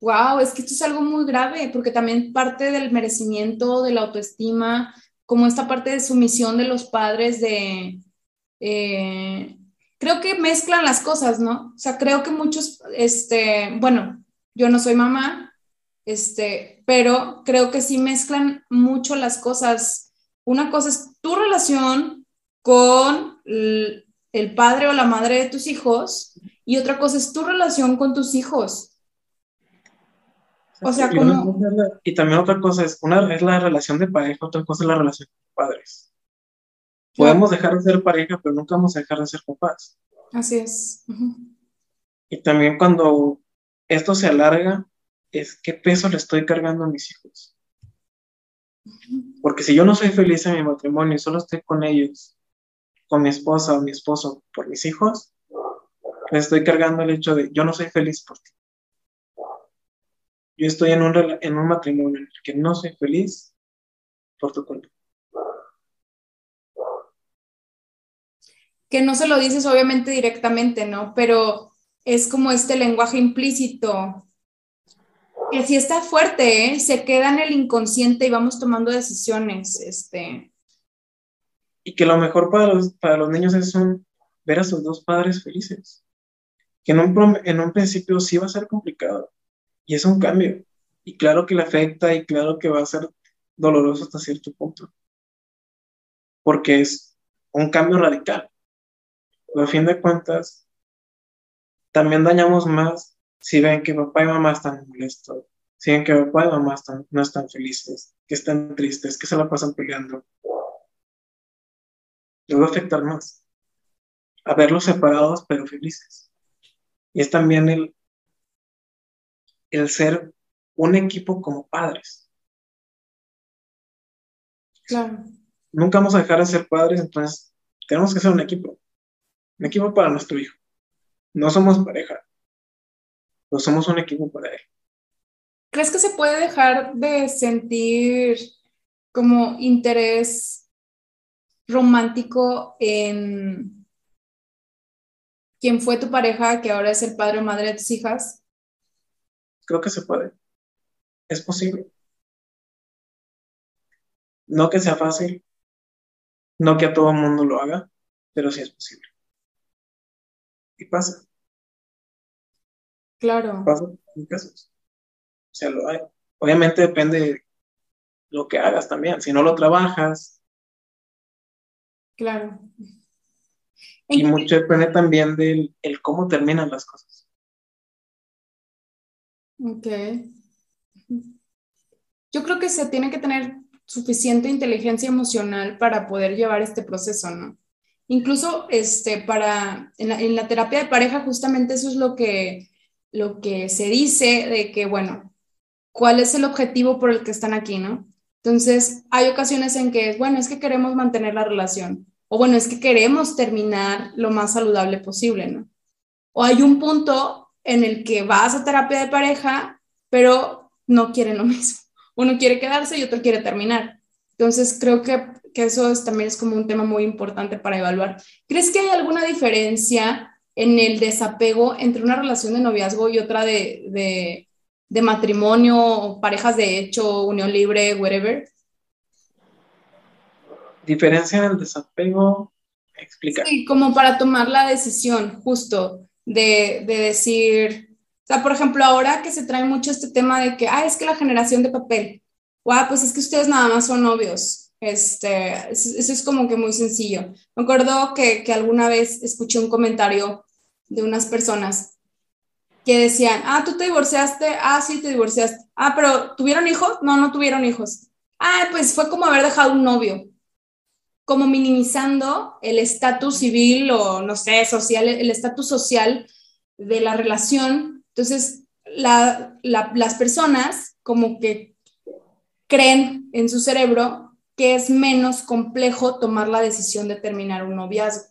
Wow, es que esto es algo muy grave, porque también parte del merecimiento, de la autoestima, como esta parte de sumisión de los padres de... Eh, creo que mezclan las cosas, ¿no? O sea, creo que muchos, este, bueno, yo no soy mamá, este, pero creo que sí mezclan mucho las cosas. Una cosa es tu relación con el padre o la madre de tus hijos y otra cosa es tu relación con tus hijos. O sea, como... Y también otra cosa es, una es la relación de pareja, otra cosa es la relación con padres. Podemos dejar de ser pareja, pero nunca vamos a dejar de ser papás. Así es. Y también cuando esto se alarga, es qué peso le estoy cargando a mis hijos. Porque si yo no soy feliz en mi matrimonio y solo estoy con ellos, con mi esposa o mi esposo, por mis hijos, le estoy cargando el hecho de yo no soy feliz por ti. Yo estoy en un, en un matrimonio en el que no soy feliz por tu culpa. Que no se lo dices obviamente directamente, ¿no? Pero es como este lenguaje implícito que si está fuerte, ¿eh? se queda en el inconsciente y vamos tomando decisiones. Este. Y que lo mejor para los, para los niños es ver a sus dos padres felices. Que en un, en un principio sí va a ser complicado. Y es un cambio. Y claro que le afecta y claro que va a ser doloroso hasta cierto punto. Porque es un cambio radical. Pero a fin de cuentas, también dañamos más si ven que papá y mamá están molestos, si ven que papá y mamá están, no están felices, que están tristes, que se la pasan peleando, les va a afectar más. A verlos separados pero felices. Y es también el, el ser un equipo como padres. Claro. Nunca vamos a dejar de ser padres, entonces tenemos que ser un equipo. Un equipo para nuestro hijo. No somos pareja, no somos un equipo para él. ¿Crees que se puede dejar de sentir como interés romántico en quien fue tu pareja, que ahora es el padre o madre de tus hijas? Creo que se puede. Es posible. No que sea fácil, no que a todo el mundo lo haga, pero sí es posible. Y pasa. Claro. en casos. O sea, lo hay. Obviamente depende de lo que hagas también. Si no lo trabajas, Claro. Y mucho depende también del el cómo terminan las cosas. Ok. Yo creo que se tiene que tener suficiente inteligencia emocional para poder llevar este proceso, ¿no? Incluso este, para, en la, terapia de pareja justamente eso es lo que, lo que se dice de que, bueno, ¿cuál es el objetivo por el que están aquí, no? Entonces, hay ocasiones en que es, bueno, es que queremos mantener la relación, o bueno, es que queremos terminar lo más saludable posible, ¿no? O hay un punto en el que vas a terapia de pareja, pero no quieren lo mismo. Uno quiere quedarse y otro quiere terminar. Entonces, creo que, que eso también es como un tema muy importante para evaluar. ¿Crees que hay alguna diferencia en el desapego entre una relación de noviazgo y otra de, de, de matrimonio, parejas de hecho, unión libre, whatever? Diferencia en el desapego, explica. Sí, como para tomar la decisión, justo, de, de decir, o sea, por ejemplo, ahora que se trae mucho este tema de que, ah, es que la generación de papel, wow, pues es que ustedes nada más son novios. Este, eso es como que muy sencillo. Me acuerdo que, que alguna vez escuché un comentario de unas personas que decían, ah, tú te divorciaste, ah, sí, te divorciaste, ah, pero ¿tuvieron hijos? No, no tuvieron hijos. Ah, pues fue como haber dejado un novio, como minimizando el estatus civil o, no sé, social, el estatus social de la relación. Entonces, las personas como que creen en su cerebro que es menos complejo tomar la decisión de terminar un noviazgo.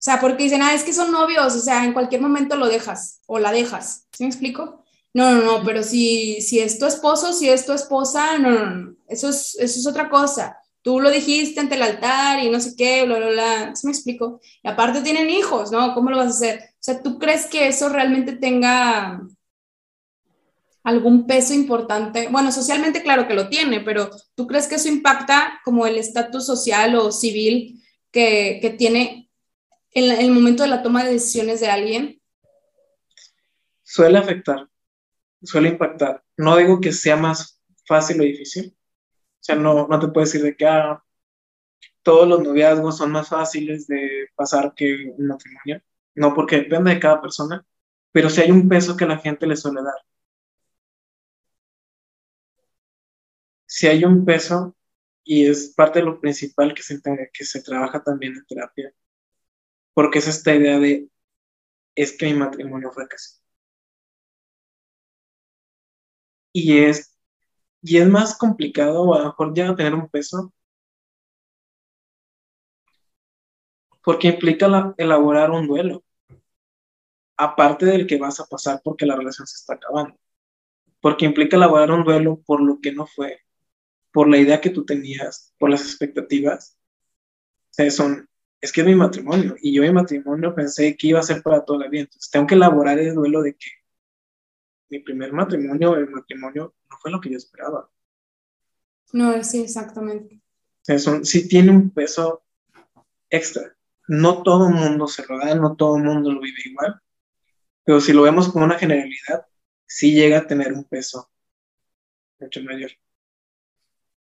O sea, porque dicen, ah, es que son novios, o sea, en cualquier momento lo dejas o la dejas. ¿Sí me explico? No, no, no, pero si, si es tu esposo, si es tu esposa, no, no, no, eso es, eso es otra cosa. Tú lo dijiste ante el altar y no sé qué, bla, bla, bla. ¿Sí me explico? Y aparte tienen hijos, ¿no? ¿Cómo lo vas a hacer? O sea, ¿tú crees que eso realmente tenga algún peso importante? Bueno, socialmente claro que lo tiene, pero ¿tú crees que eso impacta como el estatus social o civil que, que tiene en, el momento de la toma de decisiones de alguien? Suele afectar, suele impactar. No digo que sea más fácil o difícil. O sea, no, no te puedo decir de que ah, todos los noviazgos son más fáciles de pasar que un matrimonio. No, porque depende de cada persona, pero sí hay un peso que la gente le suele dar. Si hay un peso, y es parte de lo principal que se, que se trabaja también en terapia, porque es esta idea de, es que mi matrimonio fracasó. Y es, y es más complicado, a lo mejor ya tener un peso, porque implica elaborar un duelo, aparte del que vas a pasar porque la relación se está acabando, porque implica elaborar un duelo por lo que no fue, por la idea que tú tenías, por las expectativas. O sea, son, es que es mi matrimonio y yo mi matrimonio pensé que iba a ser para toda la vida. Entonces tengo que elaborar el duelo de que mi primer matrimonio, el matrimonio, no fue lo que yo esperaba. No, sí, exactamente. Eso sí tiene un peso extra. No todo el mundo se lo da, no todo el mundo lo vive igual, pero si lo vemos como una generalidad, sí llega a tener un peso mucho mayor.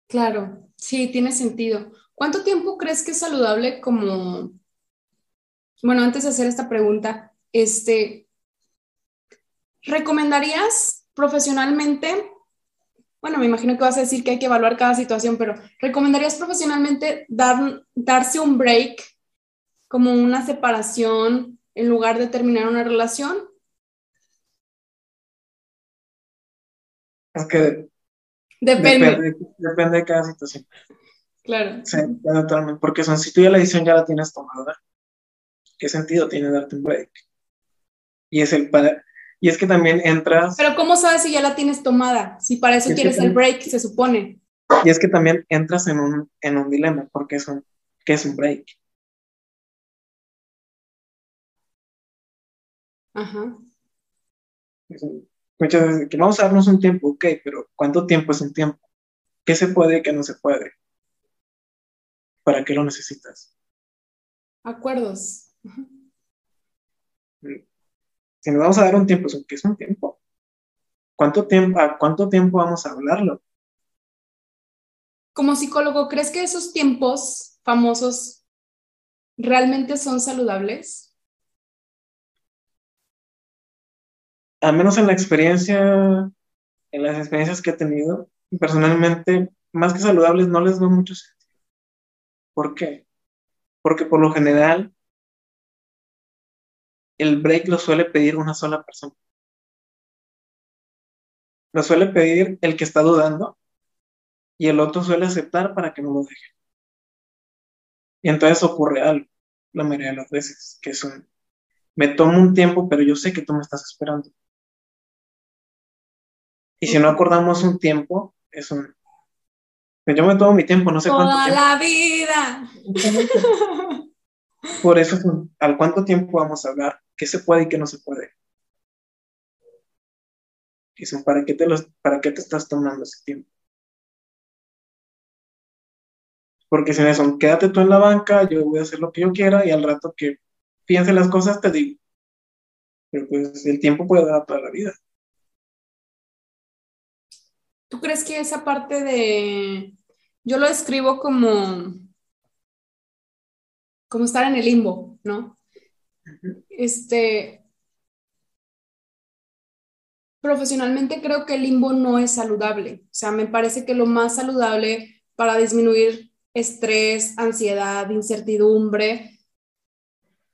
Claro, sí, tiene sentido. ¿Cuánto tiempo crees que es saludable como, bueno, antes de hacer esta pregunta, este, ¿recomendarías profesionalmente, bueno, me imagino que vas a decir que hay que evaluar cada situación, pero ¿recomendarías profesionalmente dar, darse un break, como una separación, en lugar de terminar una relación? Es que depende. Depende, de cada situación. Claro. Sí, totalmente. Porque son, si tú ya la decisión ya la tienes tomada, ¿qué sentido tiene darte un break? Y es el para, y es que también entras. Pero ¿cómo sabes si ya la tienes tomada? Si para eso quieres el break, se supone. Y es que también entras en un, en un dilema, porque es un, ¿qué es un break? Ajá. Muchas veces que vamos a darnos un tiempo, ok, pero ¿cuánto tiempo es un tiempo? ¿Qué se puede y qué no se puede? ¿Para qué lo necesitas? Acuerdos. Si nos vamos a dar un tiempo, ¿qué es un tiempo? ¿Cuánto tiempo, ¿A cuánto tiempo vamos a hablarlo? Como psicólogo, ¿crees que esos tiempos famosos realmente son saludables? Al menos en la experiencia, en las experiencias que he tenido, personalmente, más que saludables, no les veo mucho sentido. ¿Por qué? Porque por lo general, el break lo suele pedir una sola persona. Lo suele pedir el que está dudando y el otro suele aceptar para que no lo deje. Y entonces ocurre algo, la mayoría de las veces, que es un, me tomo un tiempo, pero yo sé que tú me estás esperando. Y si no acordamos un tiempo, es un, yo me tomo mi tiempo, no sé Toda cuánto tiempo. la vida. Por eso ¿al cuánto tiempo vamos a hablar? ¿Qué se puede y qué no se puede? Dicen, ¿para qué te, los, ¿para qué te estás tomando ese tiempo? Porque si me son, quédate tú en la banca, yo voy a hacer lo que yo quiera y al rato que piense las cosas te digo. Pero pues el tiempo puede dar toda la vida. ¿Tú crees que esa parte de, yo lo describo como, como estar en el limbo, ¿no? Este, profesionalmente creo que el limbo no es saludable. O sea, me parece que lo más saludable para disminuir estrés, ansiedad, incertidumbre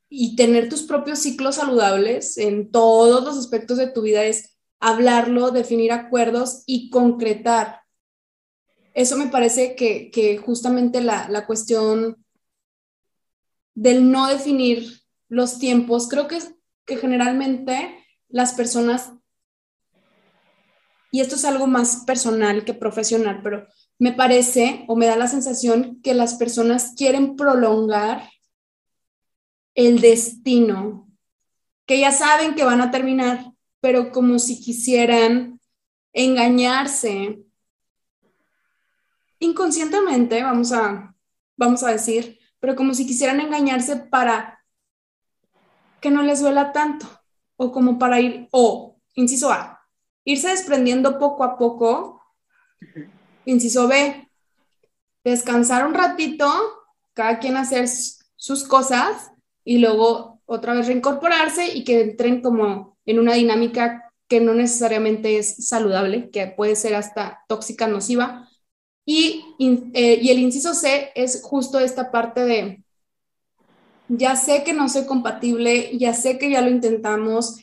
y tener tus propios ciclos saludables en todos los aspectos de tu vida es hablarlo, definir acuerdos y concretar. Eso me parece que, justamente la, la, cuestión del no definir los tiempos, creo que, que generalmente las personas, y esto es algo más personal que profesional, pero me parece o me da la sensación que las personas quieren prolongar el destino, que ya saben que van a terminar, pero como si quisieran engañarse. Inconscientemente, vamos a, vamos a decir, pero como si quisieran engañarse para que no les duela tanto, o como para ir, o, inciso A, irse desprendiendo poco a poco. Inciso B, descansar un ratito, cada quien hacer sus cosas y luego otra vez reincorporarse y que entren como en una dinámica que no necesariamente es saludable, que puede ser hasta tóxica, nociva. Y, eh, y el inciso C es justo esta parte de, ya sé que no soy compatible, ya sé que ya lo intentamos,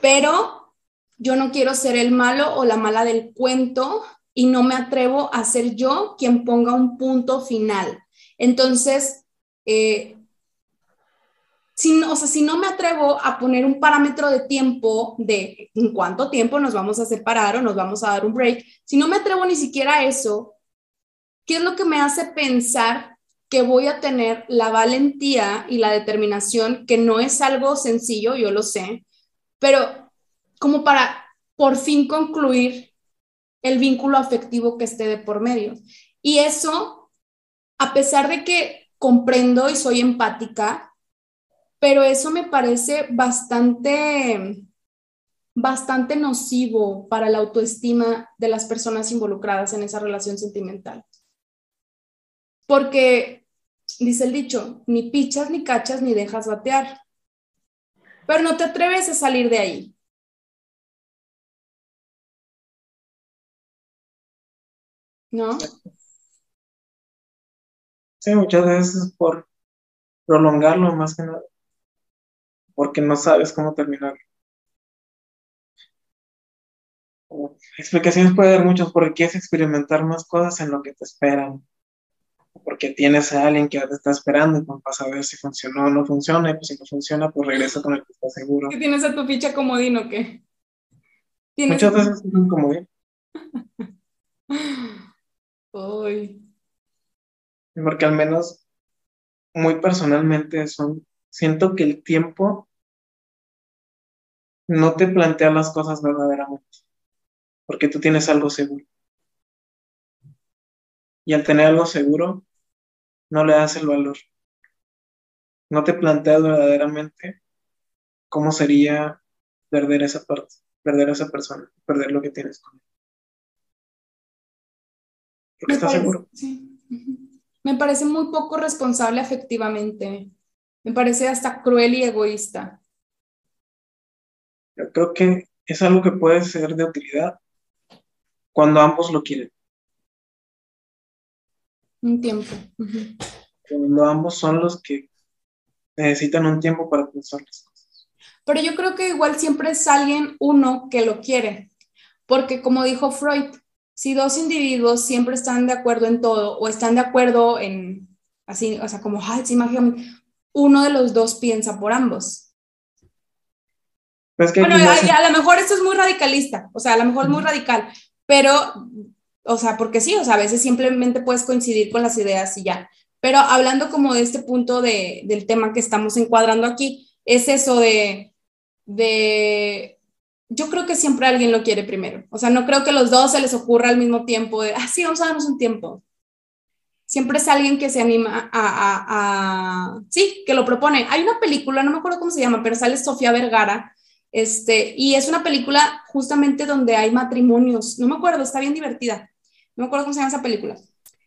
pero yo no quiero ser el malo o la mala del cuento y no me atrevo a ser yo quien ponga un punto final. Entonces, eh, si, o sea, si no me atrevo a poner un parámetro de tiempo de en cuánto tiempo nos vamos a separar o nos vamos a dar un break, si no me atrevo ni siquiera a eso, ¿qué es lo que me hace pensar que voy a tener la valentía y la determinación, que no es algo sencillo, yo lo sé, pero como para por fin concluir el vínculo afectivo que esté de por medio. Y eso, a pesar de que comprendo y soy empática, pero eso me parece bastante, bastante nocivo para la autoestima de las personas involucradas en esa relación sentimental. Porque, dice el dicho, ni pichas, ni cachas, ni dejas batear. Pero no te atreves a salir de ahí. ¿no? Sí, muchas veces por prolongarlo más que nada, porque no sabes cómo terminar. Explicaciones puede haber muchas, porque quieres experimentar más cosas en lo que te esperan, porque tienes a alguien que te está esperando y pues vas a ver si funcionó o no funciona, y pues si no funciona, pues regresa con el que está seguro. ¿Qué tienes a tu ficha comodín o qué? Muchas veces es un comodín. Uy. Porque al menos muy personalmente son, siento que el tiempo no te plantea las cosas verdaderamente, porque tú tienes algo seguro. Y al tener algo seguro, no le das el valor. No te planteas verdaderamente cómo sería perder esa parte, perder a esa persona, perder lo que tienes con él. Porque está seguro. Sí. Me parece muy poco responsable afectivamente. Me parece hasta cruel y egoísta. Yo creo que es algo que puede ser de utilidad cuando ambos lo quieren. Un tiempo. Cuando ambos son los que necesitan un tiempo para pensar las cosas. Pero yo creo que igual siempre es alguien uno que lo quiere, porque como dijo Freud, si dos individuos siempre están de acuerdo en todo o están de acuerdo en, así, o sea, como, ay, sí, uno de los dos piensa por ambos. Pues bueno, a, lo mejor esto es muy radicalista, o sea, a lo mejor es muy radical, pero, o sea, porque sí, o sea, a veces simplemente puedes coincidir con las ideas y ya. Pero hablando como de este punto de, del tema que estamos encuadrando aquí, es eso de, de yo creo que siempre alguien lo quiere primero. O sea, no creo que los dos se les ocurra al mismo tiempo de, ah, sí, vamos a darnos un tiempo. Siempre es alguien que se anima a, a, sí, que lo propone. Hay una película, no me acuerdo cómo se llama, pero sale Sofía Vergara, este, y es una película justamente donde hay matrimonios. No me acuerdo, está bien divertida. No me acuerdo cómo se llama esa película.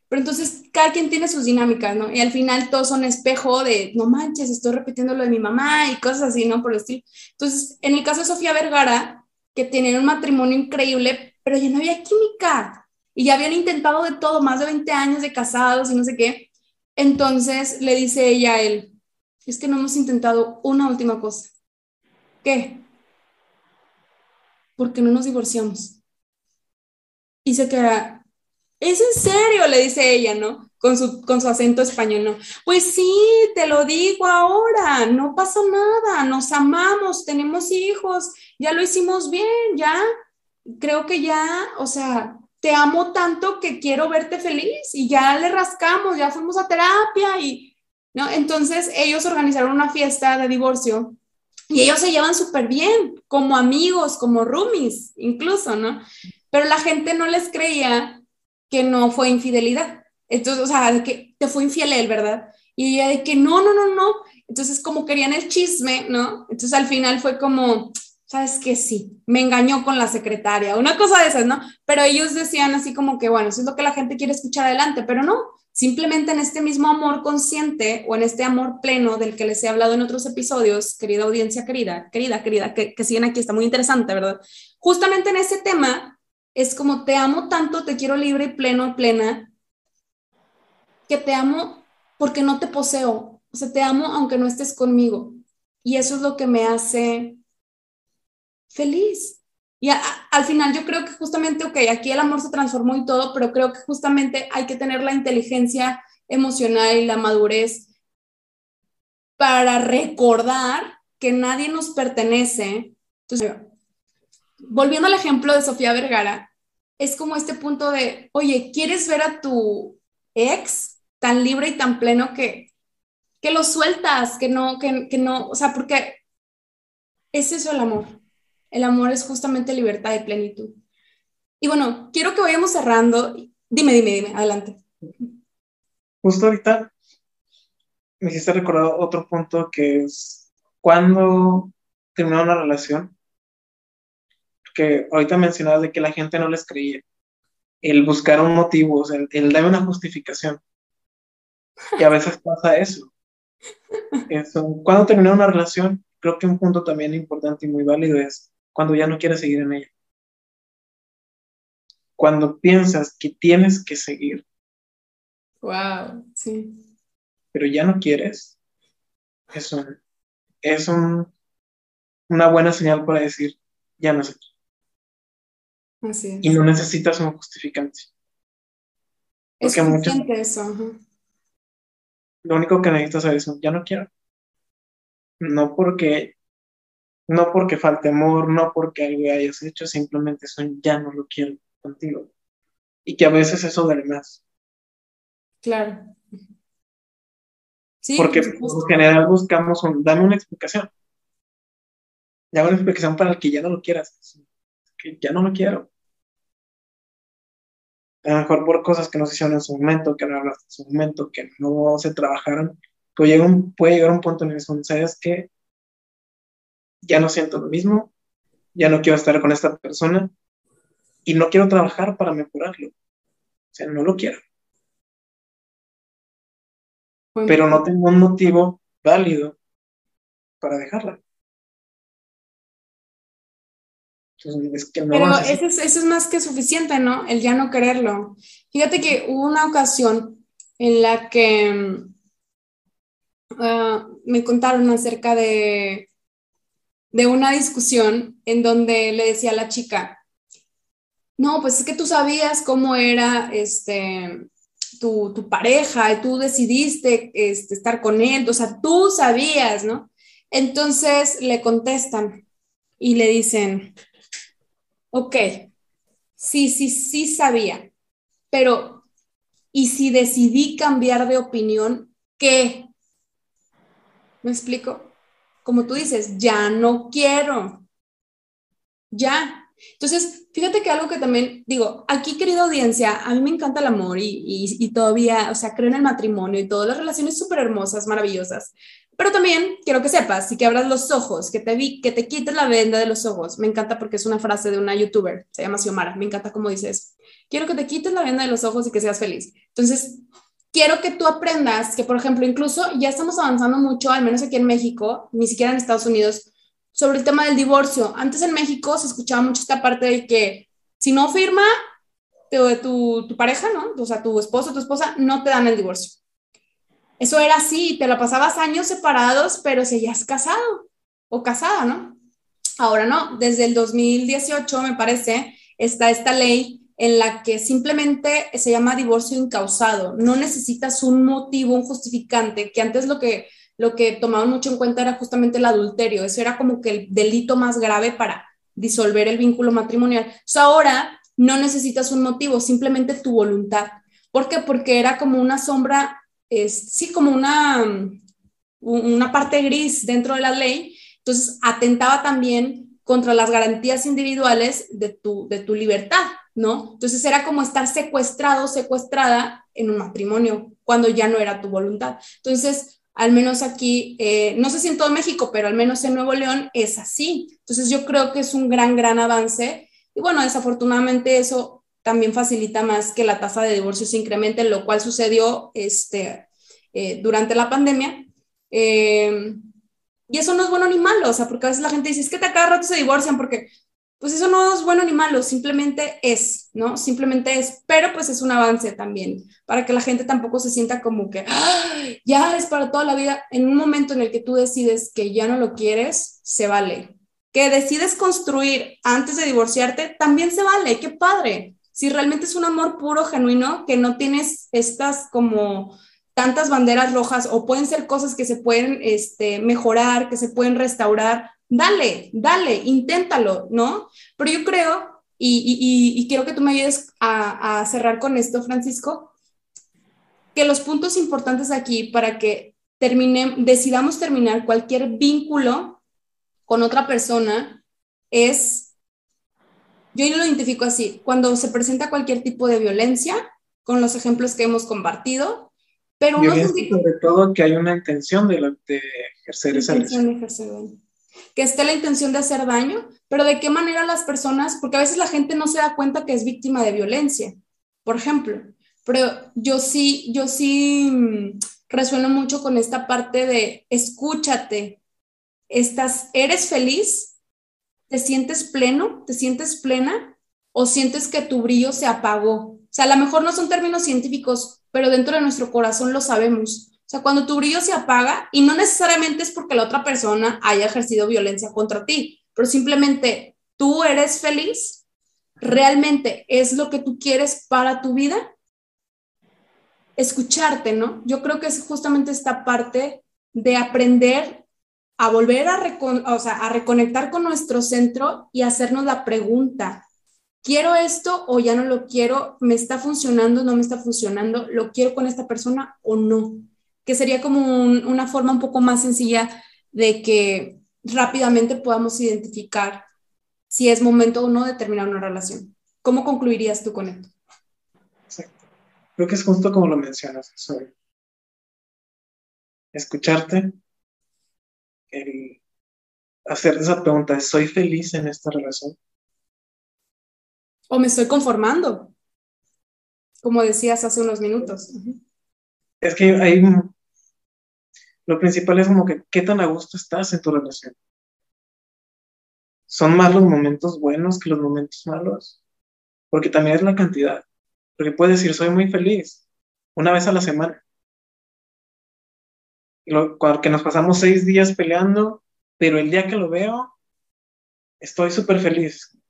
Pero entonces cada quien tiene sus dinámicas, ¿no? Y al final todos son espejo de, no manches, estoy repitiendo lo de mi mamá y cosas así, ¿no? Por el estilo. Entonces, en el caso de Sofía Vergara, que tenían un matrimonio increíble, pero ya no había química. Y ya habían intentado de todo, más de 20 años de casados y no sé qué. Entonces le dice ella a él, es que no hemos intentado una última cosa. ¿Qué? Porque no nos divorciamos. Y se queda, ¿Es en serio? Le dice ella, ¿no? Con su, con su acento español, ¿no? Pues sí, te lo digo ahora, no pasa nada, nos amamos, tenemos hijos, ya lo hicimos bien, ya, creo que ya, o sea, te amo tanto que quiero verte feliz y ya le rascamos, ya fuimos a terapia y, ¿no? Entonces ellos organizaron una fiesta de divorcio y ellos se llevan súper bien, como amigos, como roomies, incluso, ¿no? Pero la gente no les creía que no fue infidelidad. Entonces, o sea, que te fue infiel él, ¿verdad? Y ella de que no, no, no, no. Entonces, como querían el chisme, ¿no? Entonces, al final fue como, ¿sabes qué? Sí, me engañó con la secretaria, una cosa de esas, ¿no? Pero ellos decían así como que, bueno, eso es lo que la gente quiere escuchar adelante, pero no, simplemente en este mismo amor consciente o en este amor pleno del que les he hablado en otros episodios, querida audiencia querida, querida, querida, que, que siguen aquí, está muy interesante, ¿verdad? Justamente en ese tema es como te amo tanto, te quiero libre y pleno, plena, que te amo porque no te poseo. O sea, te amo aunque no estés conmigo. Y eso es lo que me hace feliz. Y al final yo creo que justamente, ok, aquí el amor se transformó y todo, pero creo que justamente hay que tener la inteligencia emocional y la madurez para recordar que nadie nos pertenece. Entonces, volviendo al ejemplo de Sofía Vergara, es como este punto de, oye, ¿quieres ver a tu ex tan libre y tan pleno que, que lo sueltas, que no, que, que no, o sea, porque es eso el amor. El amor es justamente libertad y plenitud. Y bueno, quiero que vayamos cerrando. Dime, dime, dime, adelante. Justo ahorita me hiciste recordar otro punto que es cuando termina una relación, que ahorita mencionabas de que la gente no les creía. El buscar un motivo, el, el dar una justificación. Y a veces pasa eso. eso. Cuando termina una relación, creo que un punto también importante y muy válido es cuando ya no quieres seguir en ella. Cuando piensas que tienes que seguir. Wow, sí. Pero ya no quieres. Eso es un, una buena señal para decir, ya no sé. Y no necesitas un justificante. es eso. Lo único que necesitas es, ya no quiero. No porque, no porque falte amor, no porque algo hayas hecho, simplemente son ya no lo quiero contigo. Y que a veces eso duele más. Claro. Sí, porque en general buscamos un, dame una explicación. Ya una explicación para el que ya no lo quieras. Que ya no lo quiero a lo mejor por cosas que no se hicieron en su momento, que no hablaste en su momento, que no se trabajaron, puede llegar un, puede llegar un punto en el que sabes que ya no siento lo mismo, ya no quiero estar con esta persona y no quiero trabajar para mejorarlo. O sea, no lo quiero. pero no tengo un motivo válido para dejarla. Pero eso es, más que suficiente, ¿no? El ya no quererlo. Fíjate que hubo una ocasión en la que ah, me contaron acerca de, de una discusión en donde le decía a la chica, no, pues es que tú sabías cómo era este, tu, tu pareja y tú decidiste este, estar con él, o sea, tú sabías, ¿no? Entonces le contestan y le dicen, ok, sí, sí, sí sabía, pero ¿y si decidí cambiar de opinión, qué? ¿Me explico? Como tú dices, ya no quiero. Ya. Entonces, fíjate que algo que también digo, aquí querida audiencia, a mí me encanta el amor y, y, todavía, o sea, creo en el matrimonio y todas las relaciones súper hermosas, maravillosas. Pero también quiero que sepas y que abras los ojos, que te, vi, que te quites la venda de los ojos. Me encanta porque es una frase de una youtuber, se llama Xiomara. Me encanta cómo dices, quiero que te quites la venda de los ojos y que seas feliz. Entonces, quiero que tú aprendas que, por ejemplo, incluso ya estamos avanzando mucho, al menos aquí en México, ni siquiera en Estados Unidos, sobre el tema del divorcio. Antes en México se escuchaba mucho esta parte de que si no firma tu, tu, tu pareja, ¿no? O sea, tu esposo tu esposa, no te dan el divorcio. Eso era así, te la pasabas años separados, pero seguías casado o casada, ¿no? Ahora no, desde el 2018 me parece, está esta ley en la que simplemente se llama divorcio incausado. No necesitas un motivo, un justificante, que antes lo que, lo que tomaban mucho en cuenta era justamente el adulterio. Eso era como que el delito más grave para disolver el vínculo matrimonial. ahora no necesitas un motivo, simplemente tu voluntad. ¿Por qué? Porque era como una sombra es sí como una, una parte gris dentro de la ley, entonces atentaba también contra las garantías individuales de tu, de tu libertad, ¿no? Entonces era como estar secuestrado, secuestrada en un matrimonio cuando ya no era tu voluntad. Entonces, al menos aquí, eh, no sé si en todo México, pero al menos en Nuevo León es así. Entonces yo creo que es un gran, gran avance. Y bueno, desafortunadamente eso también facilita más que la tasa de divorcio se incremente, lo cual sucedió este, eh, durante la pandemia. Eh, y eso no es bueno ni malo, o sea, porque a veces la gente dice, es que cada rato se divorcian, porque pues eso no es bueno ni malo, simplemente es, ¿no? Simplemente es, pero pues es un avance también, para que la gente tampoco se sienta como que, ya es para toda la vida. En un momento en el que tú decides que ya no lo quieres, se vale. Que decides construir antes de divorciarte, también se vale, qué padre si realmente es un amor puro, genuino, que no tienes estas como tantas banderas rojas o pueden ser cosas que se pueden este, mejorar, que se pueden restaurar, dale, dale, inténtalo, ¿no? Pero yo creo, y, quiero que tú me ayudes a, cerrar con esto, Francisco, que los puntos importantes aquí para que termine, decidamos terminar cualquier vínculo con otra persona es yo lo identifico así, cuando se presenta cualquier tipo de violencia, con los ejemplos que hemos compartido, pero violencia no sobre todo que hay una intención de, ejercer esa intención Que esté la intención de hacer daño, pero de qué manera las personas, porque a veces la gente no se da cuenta que es víctima de violencia, por ejemplo, pero yo sí, yo sí mm, resueno mucho con esta parte de escúchate, estás, eres feliz ¿Te sientes pleno? ¿Te sientes plena? ¿O sientes que tu brillo se apagó? O sea, a lo mejor no son términos científicos, pero dentro de nuestro corazón lo sabemos. O sea, cuando tu brillo se apaga, y no necesariamente es porque la otra persona haya ejercido violencia contra ti, pero simplemente tú eres feliz, realmente es lo que tú quieres para tu vida, escucharte, ¿no? Yo creo que es justamente esta parte de aprender a volver a, a reconectar con nuestro centro y hacernos la pregunta, ¿quiero esto o ya no lo quiero? ¿Me está funcionando, no me está funcionando? ¿Lo quiero con esta persona o no? Que sería como una forma un poco más sencilla de que rápidamente podamos identificar si es momento o no de terminar una relación. ¿Cómo concluirías tú con esto? Exacto. Creo que es justo como lo mencionas, escucharte, el hacer esa pregunta, ¿soy feliz en esta relación? ¿O me estoy conformando? Como decías hace unos minutos. Es que hay Lo principal es como que qué tan a gusto estás en tu relación. ¿Son más los momentos buenos que los momentos malos? Porque también es la cantidad. Porque puedes decir, soy muy feliz, una vez a la semana. Lo, que nos pasamos seis días peleando, pero el día que lo veo, estoy súper feliz.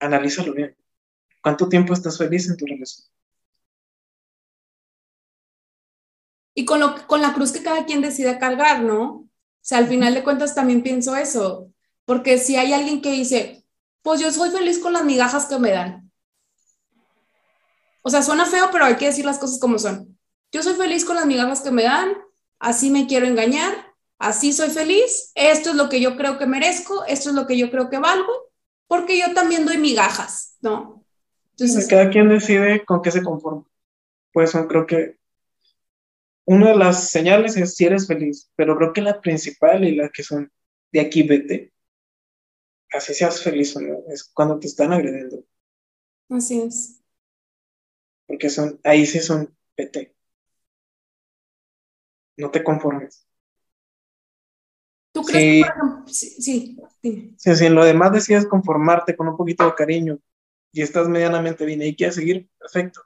Analízalo bien. ¿Cuánto tiempo estás feliz en tu relación? Y con, lo, con la cruz que cada quien decide cargar, ¿no? O sea, al final de cuentas también pienso eso, porque si hay alguien que dice, pues yo soy feliz con las migajas que me dan. O sea, suena feo, pero hay que decir las cosas como son. Yo soy feliz con las migajas que me dan, así me quiero engañar, así soy feliz, esto es lo que yo creo que merezco, esto es lo que yo creo que valgo, porque yo también doy migajas, ¿no? Entonces, cada quien decide con qué se conforma. Pues creo que una de las señales es si eres feliz, pero creo que la principal y la que son de aquí vete, así seas feliz o no, es cuando te están agrediendo. Así es. Porque son, ahí sí son vete. No te conformes. ¿Tú crees que, por ejemplo, sí, sí, dime. Si en lo demás decides conformarte con un poquito de cariño y estás medianamente bien y quieres seguir, perfecto.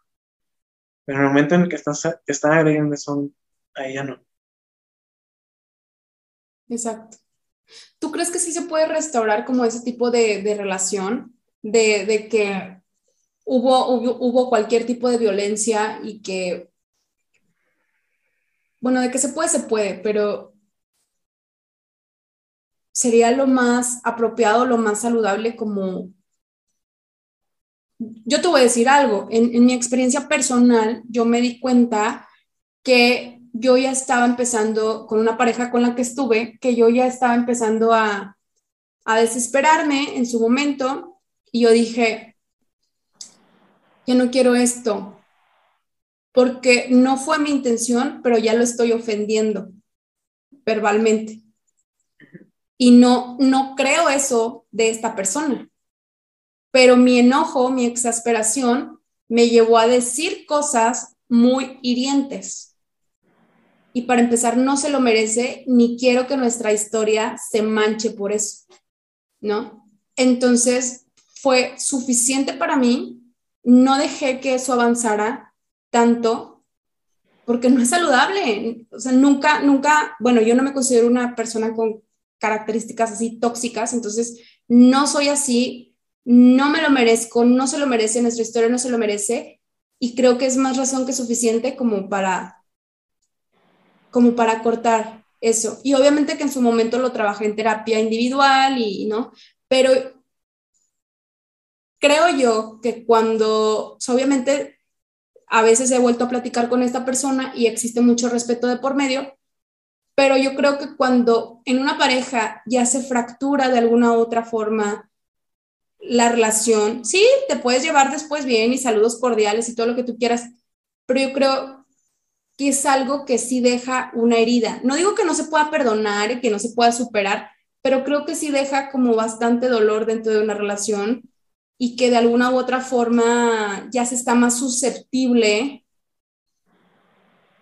Pero en el momento en el que estás, te están agrediendo, son, ahí ya no. Exacto. ¿Tú crees que sí se puede restaurar como ese tipo de, relación? De, que hubo, hubo, cualquier tipo de violencia y que, bueno, de que se puede, se puede, pero sería lo más apropiado, lo más saludable como... Yo te voy a decir algo, en, mi experiencia personal, yo me di cuenta que yo ya estaba empezando con una pareja con la que estuve, que yo ya estaba empezando a, desesperarme en su momento y yo dije, ya no quiero esto, porque no fue mi intención, pero ya lo estoy ofendiendo verbalmente. Y no, no creo eso de esta persona. Pero mi enojo, mi exasperación me llevó a decir cosas muy hirientes y para empezar no se lo merece ni quiero que nuestra historia se manche por eso, ¿no? Entonces fue suficiente para mí, no dejé que eso avanzara tanto porque no es saludable, o sea, nunca, nunca, bueno, yo no me considero una persona con características así tóxicas, entonces no soy así, no me lo merezco, no se lo merece, nuestra historia no se lo merece y creo que es más razón que suficiente como para como para cortar eso. Y obviamente que en su momento lo trabajé en terapia individual y, ¿no? Pero creo yo que cuando, obviamente, a veces he vuelto a platicar con esta persona y existe mucho respeto de por medio, pero yo creo que cuando en una pareja ya se fractura de alguna u otra forma la relación, sí, te puedes llevar después bien y saludos cordiales y todo lo que tú quieras, pero yo creo que es algo que sí deja una herida. No digo que no se pueda perdonar y que no se pueda superar, pero creo que sí deja como bastante dolor dentro de una relación y que de alguna u otra forma ya se está más susceptible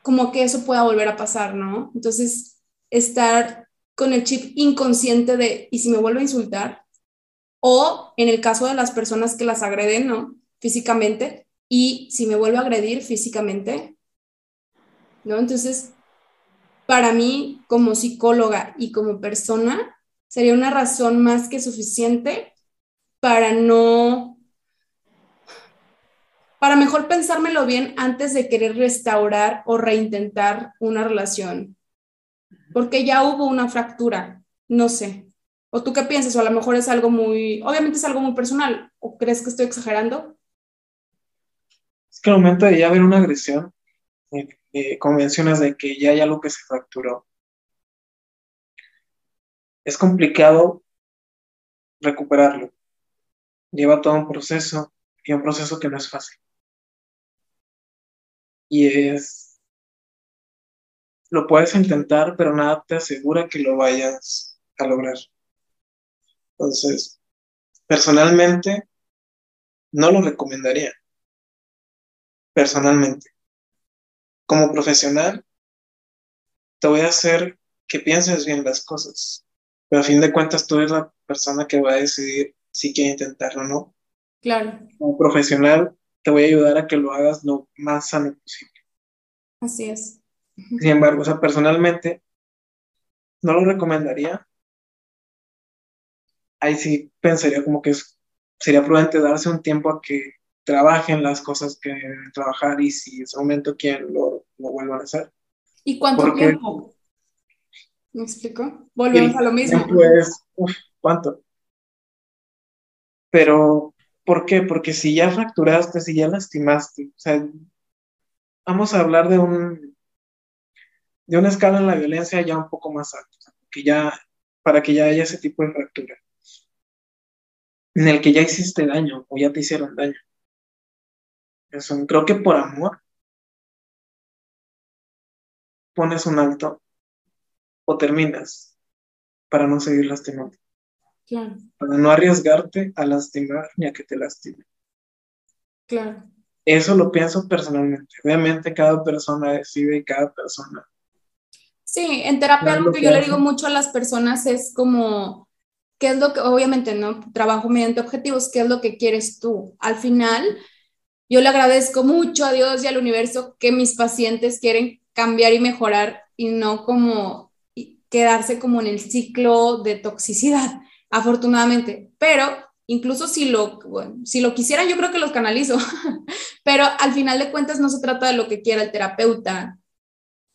como que eso pueda volver a pasar, ¿no? Entonces, estar con el chip inconsciente de, ¿y si me vuelvo a insultar? O en el caso de las personas que las agreden, ¿no? Físicamente, y si me vuelvo a agredir físicamente, ¿no? Entonces, para mí, como psicóloga y como persona, sería una razón más que suficiente para no, para mejor pensármelo bien antes de querer restaurar o reintentar una relación, porque ya hubo una fractura, no sé. ¿O tú qué piensas? O a lo mejor es algo muy, obviamente es algo muy personal, ¿o crees que estoy exagerando? Es que el momento de ya haber una agresión, eh, eh, convenciones de que ya hay algo que se fracturó. Es complicado recuperarlo. Lleva todo un proceso y un proceso que no es fácil. Y es, lo puedes intentar, pero nada te asegura que lo vayas a lograr. Entonces, personalmente, no lo recomendaría. Personalmente como profesional, te voy a hacer que pienses bien las cosas, pero a fin de cuentas tú eres la persona que va a decidir si quiere intentarlo o no. Claro. Como profesional, te voy a ayudar a que lo hagas lo más sano posible. Así es. Sin embargo, o sea, personalmente, no lo recomendaría. Ahí sí pensaría como que sería prudente darse un tiempo a que trabajen las cosas que deben trabajar y si ese momento quieren lo, lo vuelvan a hacer. ¿Y cuánto tiempo? ¿Me explico? Volvemos a lo mismo. Pues, ¿cuánto? Pero, ¿por qué? Porque si ya fracturaste, si ya lastimaste, o sea, vamos a hablar de un de una escala en la violencia ya un poco más alta, que ya, para que ya haya ese tipo de fractura, en el que ya hiciste daño o ya te hicieron daño. Eso, creo que por amor pones un alto o terminas para no seguir lastimando. Claro. Para no arriesgarte a lastimar ni a que te lastime. Claro. Eso lo pienso personalmente. Obviamente cada persona decide y cada persona Sí, en terapia algo que yo le digo mucho a las personas es como, ¿qué es lo que, obviamente, ¿no? Trabajo mediante objetivos, ¿qué es lo que quieres tú? Al final, yo le agradezco mucho a Dios y al universo que mis pacientes quieren cambiar y mejorar y no como quedarse como en el ciclo de toxicidad, afortunadamente. Pero incluso si lo, si lo quisieran, yo creo que los canalizo. Pero al final de cuentas no se trata de lo que quiera el terapeuta,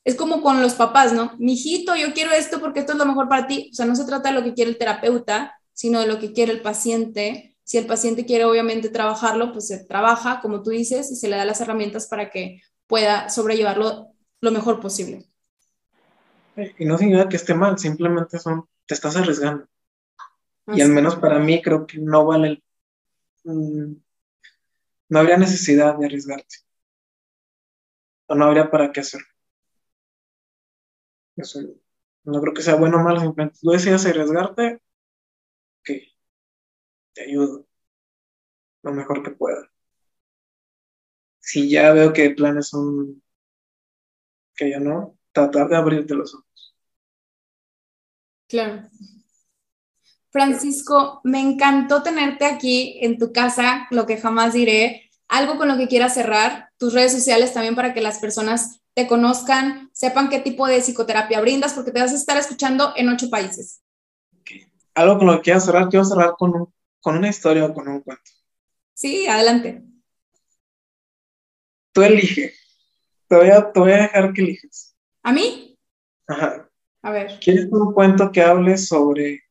es como con los papás, ¿no? Mijito, yo quiero esto porque esto es lo mejor para ti. O sea, no se trata de lo que quiere el terapeuta, sino de lo que quiere el paciente. Si el paciente quiere obviamente trabajarlo, pues se trabaja, como tú dices, y se le da las herramientas para que pueda sobrellevarlo lo mejor posible. Y no significa que esté mal, simplemente son, te estás arriesgando. Y al menos para mí creo que no vale el, mm, no habría necesidad de arriesgarte. O no habría para qué hacerlo. Eso no creo que sea bueno o malo, simplemente tú decides arriesgarte, ok, te ayudo lo mejor que pueda. Si ya veo que planes son que ya no, tratar de abrirte los ojos. Claro. Francisco, me encantó tenerte aquí en tu casa, lo que jamás diré. Algo con lo que quieras cerrar, tus redes sociales también para que las personas te conozcan, sepan qué tipo de psicoterapia brindas, porque te vas a estar escuchando en ocho países. Algo con lo que quiero cerrar, quiero cerrar con, con una historia o con un cuento. Sí, adelante. Tú elige. Te voy, a, te voy a dejar que eliges. ¿A mí? Ajá. A ver. ¿Quieres un cuento que hable sobre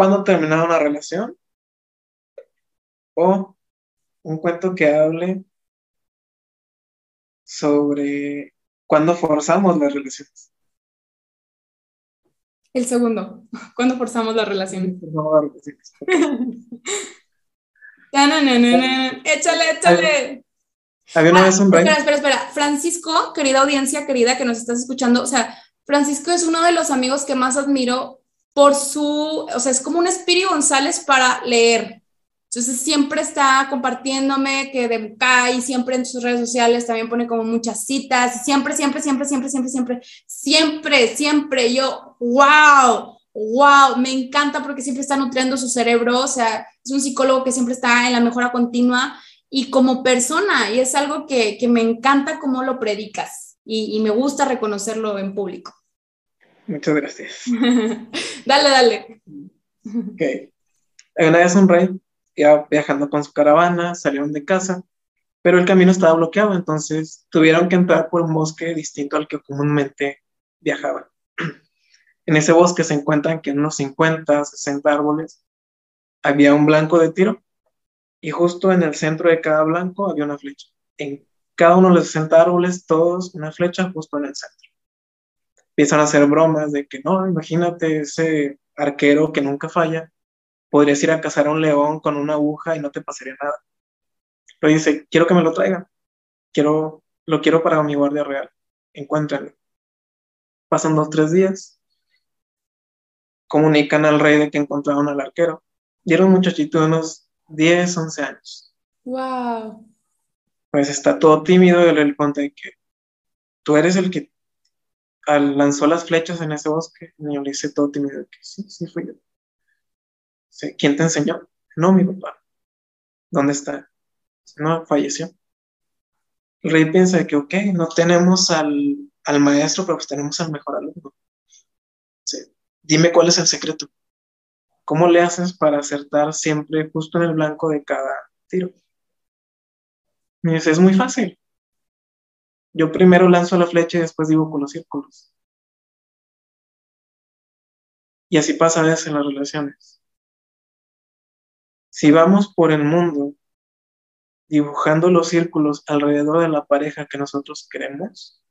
cuándo terminar una relación? ¿O un cuento que hable sobre cuándo forzamos las relaciones. El segundo, ¿cuándo forzamos las relaciones? échale, échale. Había una vez un Espera, espera, espera. Francisco, querida audiencia querida que nos estás escuchando, o sea, Francisco es uno de los amigos que más admiro por su, o sea, es como un Espíritu González para leer. Entonces siempre está compartiéndome que de y siempre en sus redes sociales también pone como muchas citas, siempre, siempre, siempre, siempre, siempre, siempre, siempre, siempre, yo, wow, wow, me encanta porque siempre está nutriendo su cerebro, o sea, es un psicólogo que siempre está en la mejora continua y como persona, y es algo que, que me encanta cómo lo predicas y me gusta reconocerlo en público. Muchas gracias. dale, dale. Ok. Una vez un rey iba viajando con su caravana, salieron de casa, pero el camino estaba bloqueado, entonces tuvieron que entrar por un bosque distinto al que comúnmente viajaban. En ese bosque se encuentran que en unos 50, 60 árboles había un blanco de tiro y justo en el centro de cada blanco había una flecha. En cada uno de los 60 árboles, todos una flecha justo en el centro. Empiezan a hacer bromas de que no, imagínate ese arquero que nunca falla, podrías ir a cazar a un león con una aguja y no te pasaría nada. Pero dice, quiero que me lo traigan, quiero, lo quiero para mi guardia real, encuéntrenlo. Pasan dos, tres días, comunican al rey de que encontraron al arquero. Y era un muchachito de unos 10, 11 años. Wow. Pues está todo tímido y le cuenta que tú eres el que lanzó las flechas en ese bosque. El niño le dice todo tímido que sí, sí fui yo. ¿Quién te enseñó? No, mi papá. ¿Dónde está? No, falleció. El rey piensa que, ok, no tenemos al, al maestro, pero pues tenemos al mejor alumno. Dime cuál es el secreto. ¿Cómo le haces para acertar siempre justo en el blanco de cada tiro? Y dice, es muy fácil. Yo primero lanzo la flecha y después dibujo los círculos. Y así pasa a veces en las relaciones. Si vamos por el mundo dibujando los círculos alrededor de la pareja que nosotros queremos,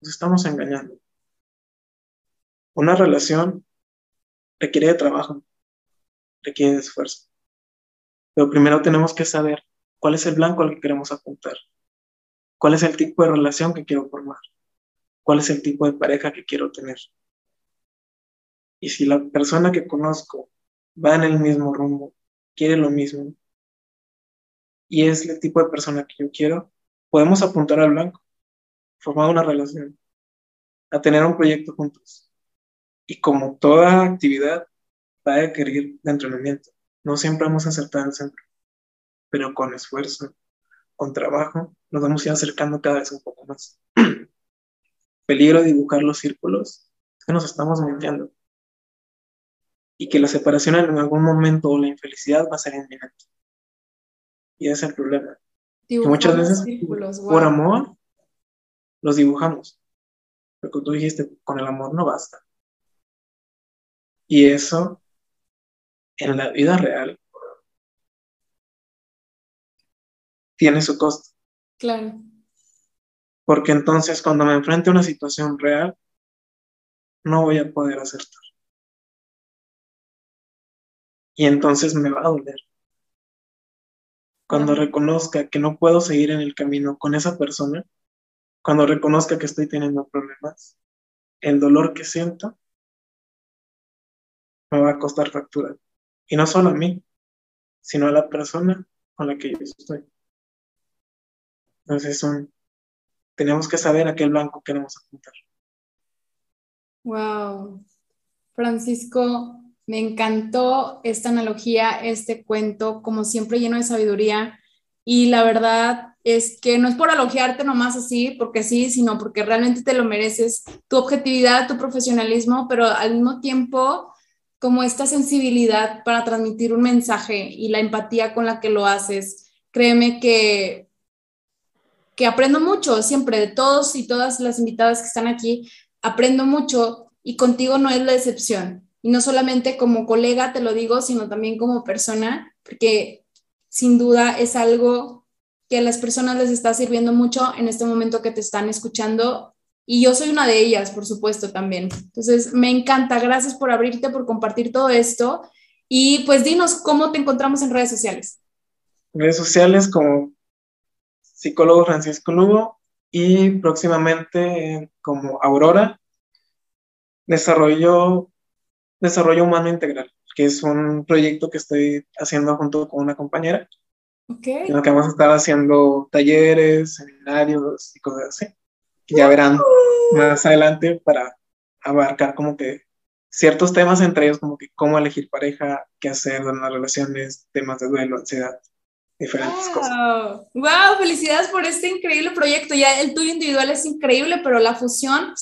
nos estamos engañando. Una relación requiere de trabajo, requiere de esfuerzo. Pero primero tenemos que saber cuál es el blanco al que queremos apuntar, cuál es el tipo de relación que quiero formar, cuál es el tipo de pareja que quiero tener. Y si la persona que conozco va en el mismo rumbo, quiere lo mismo, y es el tipo de persona que yo quiero, podemos apuntar al blanco, formar una relación, a tener un proyecto juntos. Y como toda actividad, va a requerir de entrenamiento. No siempre vamos a acertar el centro, pero con esfuerzo, con trabajo, nos vamos a ir acercando cada vez un poco más. Peligro de dibujar los círculos es que nos estamos mintiendo y que la separación en algún momento o la infelicidad va a ser inminente. Y ese es el problema. muchas veces por amor los dibujamos. Pero como tú dijiste, con el amor no basta. Y eso en la vida real tiene su costo. Claro. Porque entonces cuando me enfrente a una situación real, no voy a poder acertar. Y entonces me va a doler. Cuando reconozca que no puedo seguir en el camino con esa persona, cuando reconozca que estoy teniendo problemas, el dolor que siento me va a costar factura. Y no solo a mí, sino a la persona con la que yo estoy. Entonces son, tenemos que saber a qué blanco queremos apuntar. Wow. Francisco, me encantó esta analogía, este cuento, como siempre lleno de sabiduría. Y la verdad es que no es por elogiarte nomás así, porque sí, sino porque realmente te lo mereces, tu objetividad, tu profesionalismo, pero al mismo tiempo como esta sensibilidad para transmitir un mensaje y la empatía con la que lo haces. Créeme que, que aprendo mucho siempre de todos y todas las invitadas que están aquí, aprendo mucho y contigo no es la excepción y no solamente como colega te lo digo, sino también como persona, porque sin duda es algo que a las personas les está sirviendo mucho en este momento que te están escuchando y yo soy una de ellas, por supuesto, también. Entonces, me encanta. Gracias por abrirte, por compartir todo esto. Y pues dinos cómo te encontramos en redes sociales. Redes sociales como psicólogo Francisco Lugo y próximamente como Aurora. Desarrollo Desarrollo Humano Integral, que es un proyecto que estoy haciendo junto con una compañera. Okay. En lo que vamos a estar haciendo talleres, seminarios y cosas así. ya verán más adelante para abarcar como que ciertos temas, entre ellos como que cómo elegir pareja, qué hacer en las relaciones, temas de duelo, ansiedad, diferentes cosas. ¡Wow! Felicidades por este increíble proyecto. Ya el tuyo individual es increíble, pero la fusión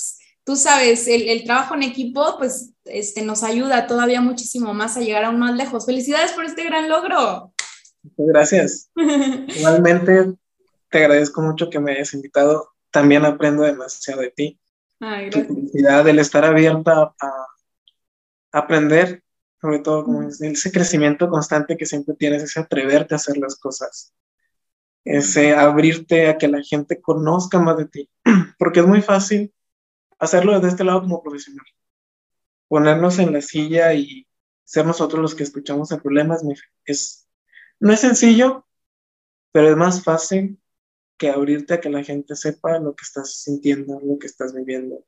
tú sabes, el, trabajo en equipo, pues, este, nos ayuda todavía muchísimo más a llegar aún más lejos. Felicidades por este gran logro. Muchas gracias. Igualmente, te agradezco mucho que me hayas invitado. También aprendo demasiado de ti. Ay, gracias. Tu felicidad, el estar abierta a, aprender, sobre todo como ese crecimiento constante que siempre tienes, ese atreverte a hacer las cosas, ese abrirte a que la gente conozca más de ti, porque es muy fácil hacerlo desde este lado como profesional. Ponernos en la silla y ser nosotros los que escuchamos el problema es, no es sencillo, pero es más fácil que abrirte a que la gente sepa lo que estás sintiendo, lo que estás viviendo.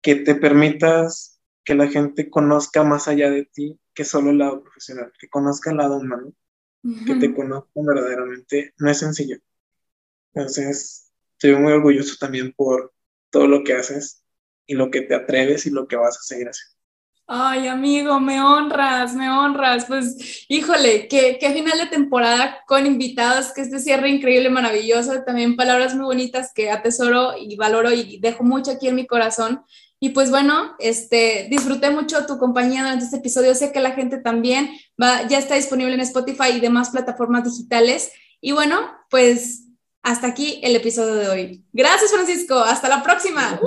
Que te permitas que la gente conozca más allá de ti que solo el lado profesional, que conozca el lado humano, que te conozcan verdaderamente, no es sencillo. Entonces, estoy muy orgulloso también por todo lo que haces y lo que te atreves y lo que vas a seguir haciendo. Ay, amigo, me honras, me honras. Pues, híjole, qué, qué final de temporada con invitados, que este cierre increíble, maravilloso. También palabras muy bonitas que atesoro y valoro y dejo mucho aquí en mi corazón. Y pues bueno, este, disfruté mucho tu compañía durante este episodio. Sé que la gente también va, ya está disponible en Spotify y demás plataformas digitales. Y bueno, pues hasta aquí el episodio de hoy. Gracias, Francisco. Hasta la próxima.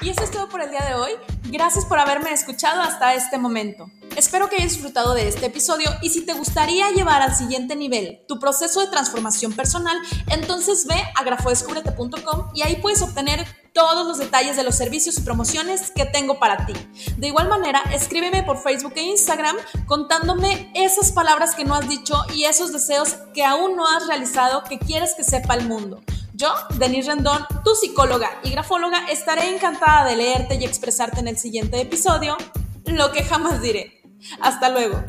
Y eso es todo por el día de hoy. Gracias por haberme escuchado hasta este momento. Espero que hayas disfrutado de este episodio y si te gustaría llevar al siguiente nivel tu proceso de transformación personal, entonces ve a grafodescubrete.com y ahí puedes obtener todos los detalles de los servicios y promociones que tengo para ti. De igual manera, escríbeme por Facebook e Instagram contándome esas palabras que no has dicho y esos deseos que aún no has realizado que quieres que sepa el mundo. Yo, Denise Rendón, tu psicóloga y grafóloga, estaré encantada de leerte y expresarte en el siguiente episodio lo que jamás diré. Hasta luego.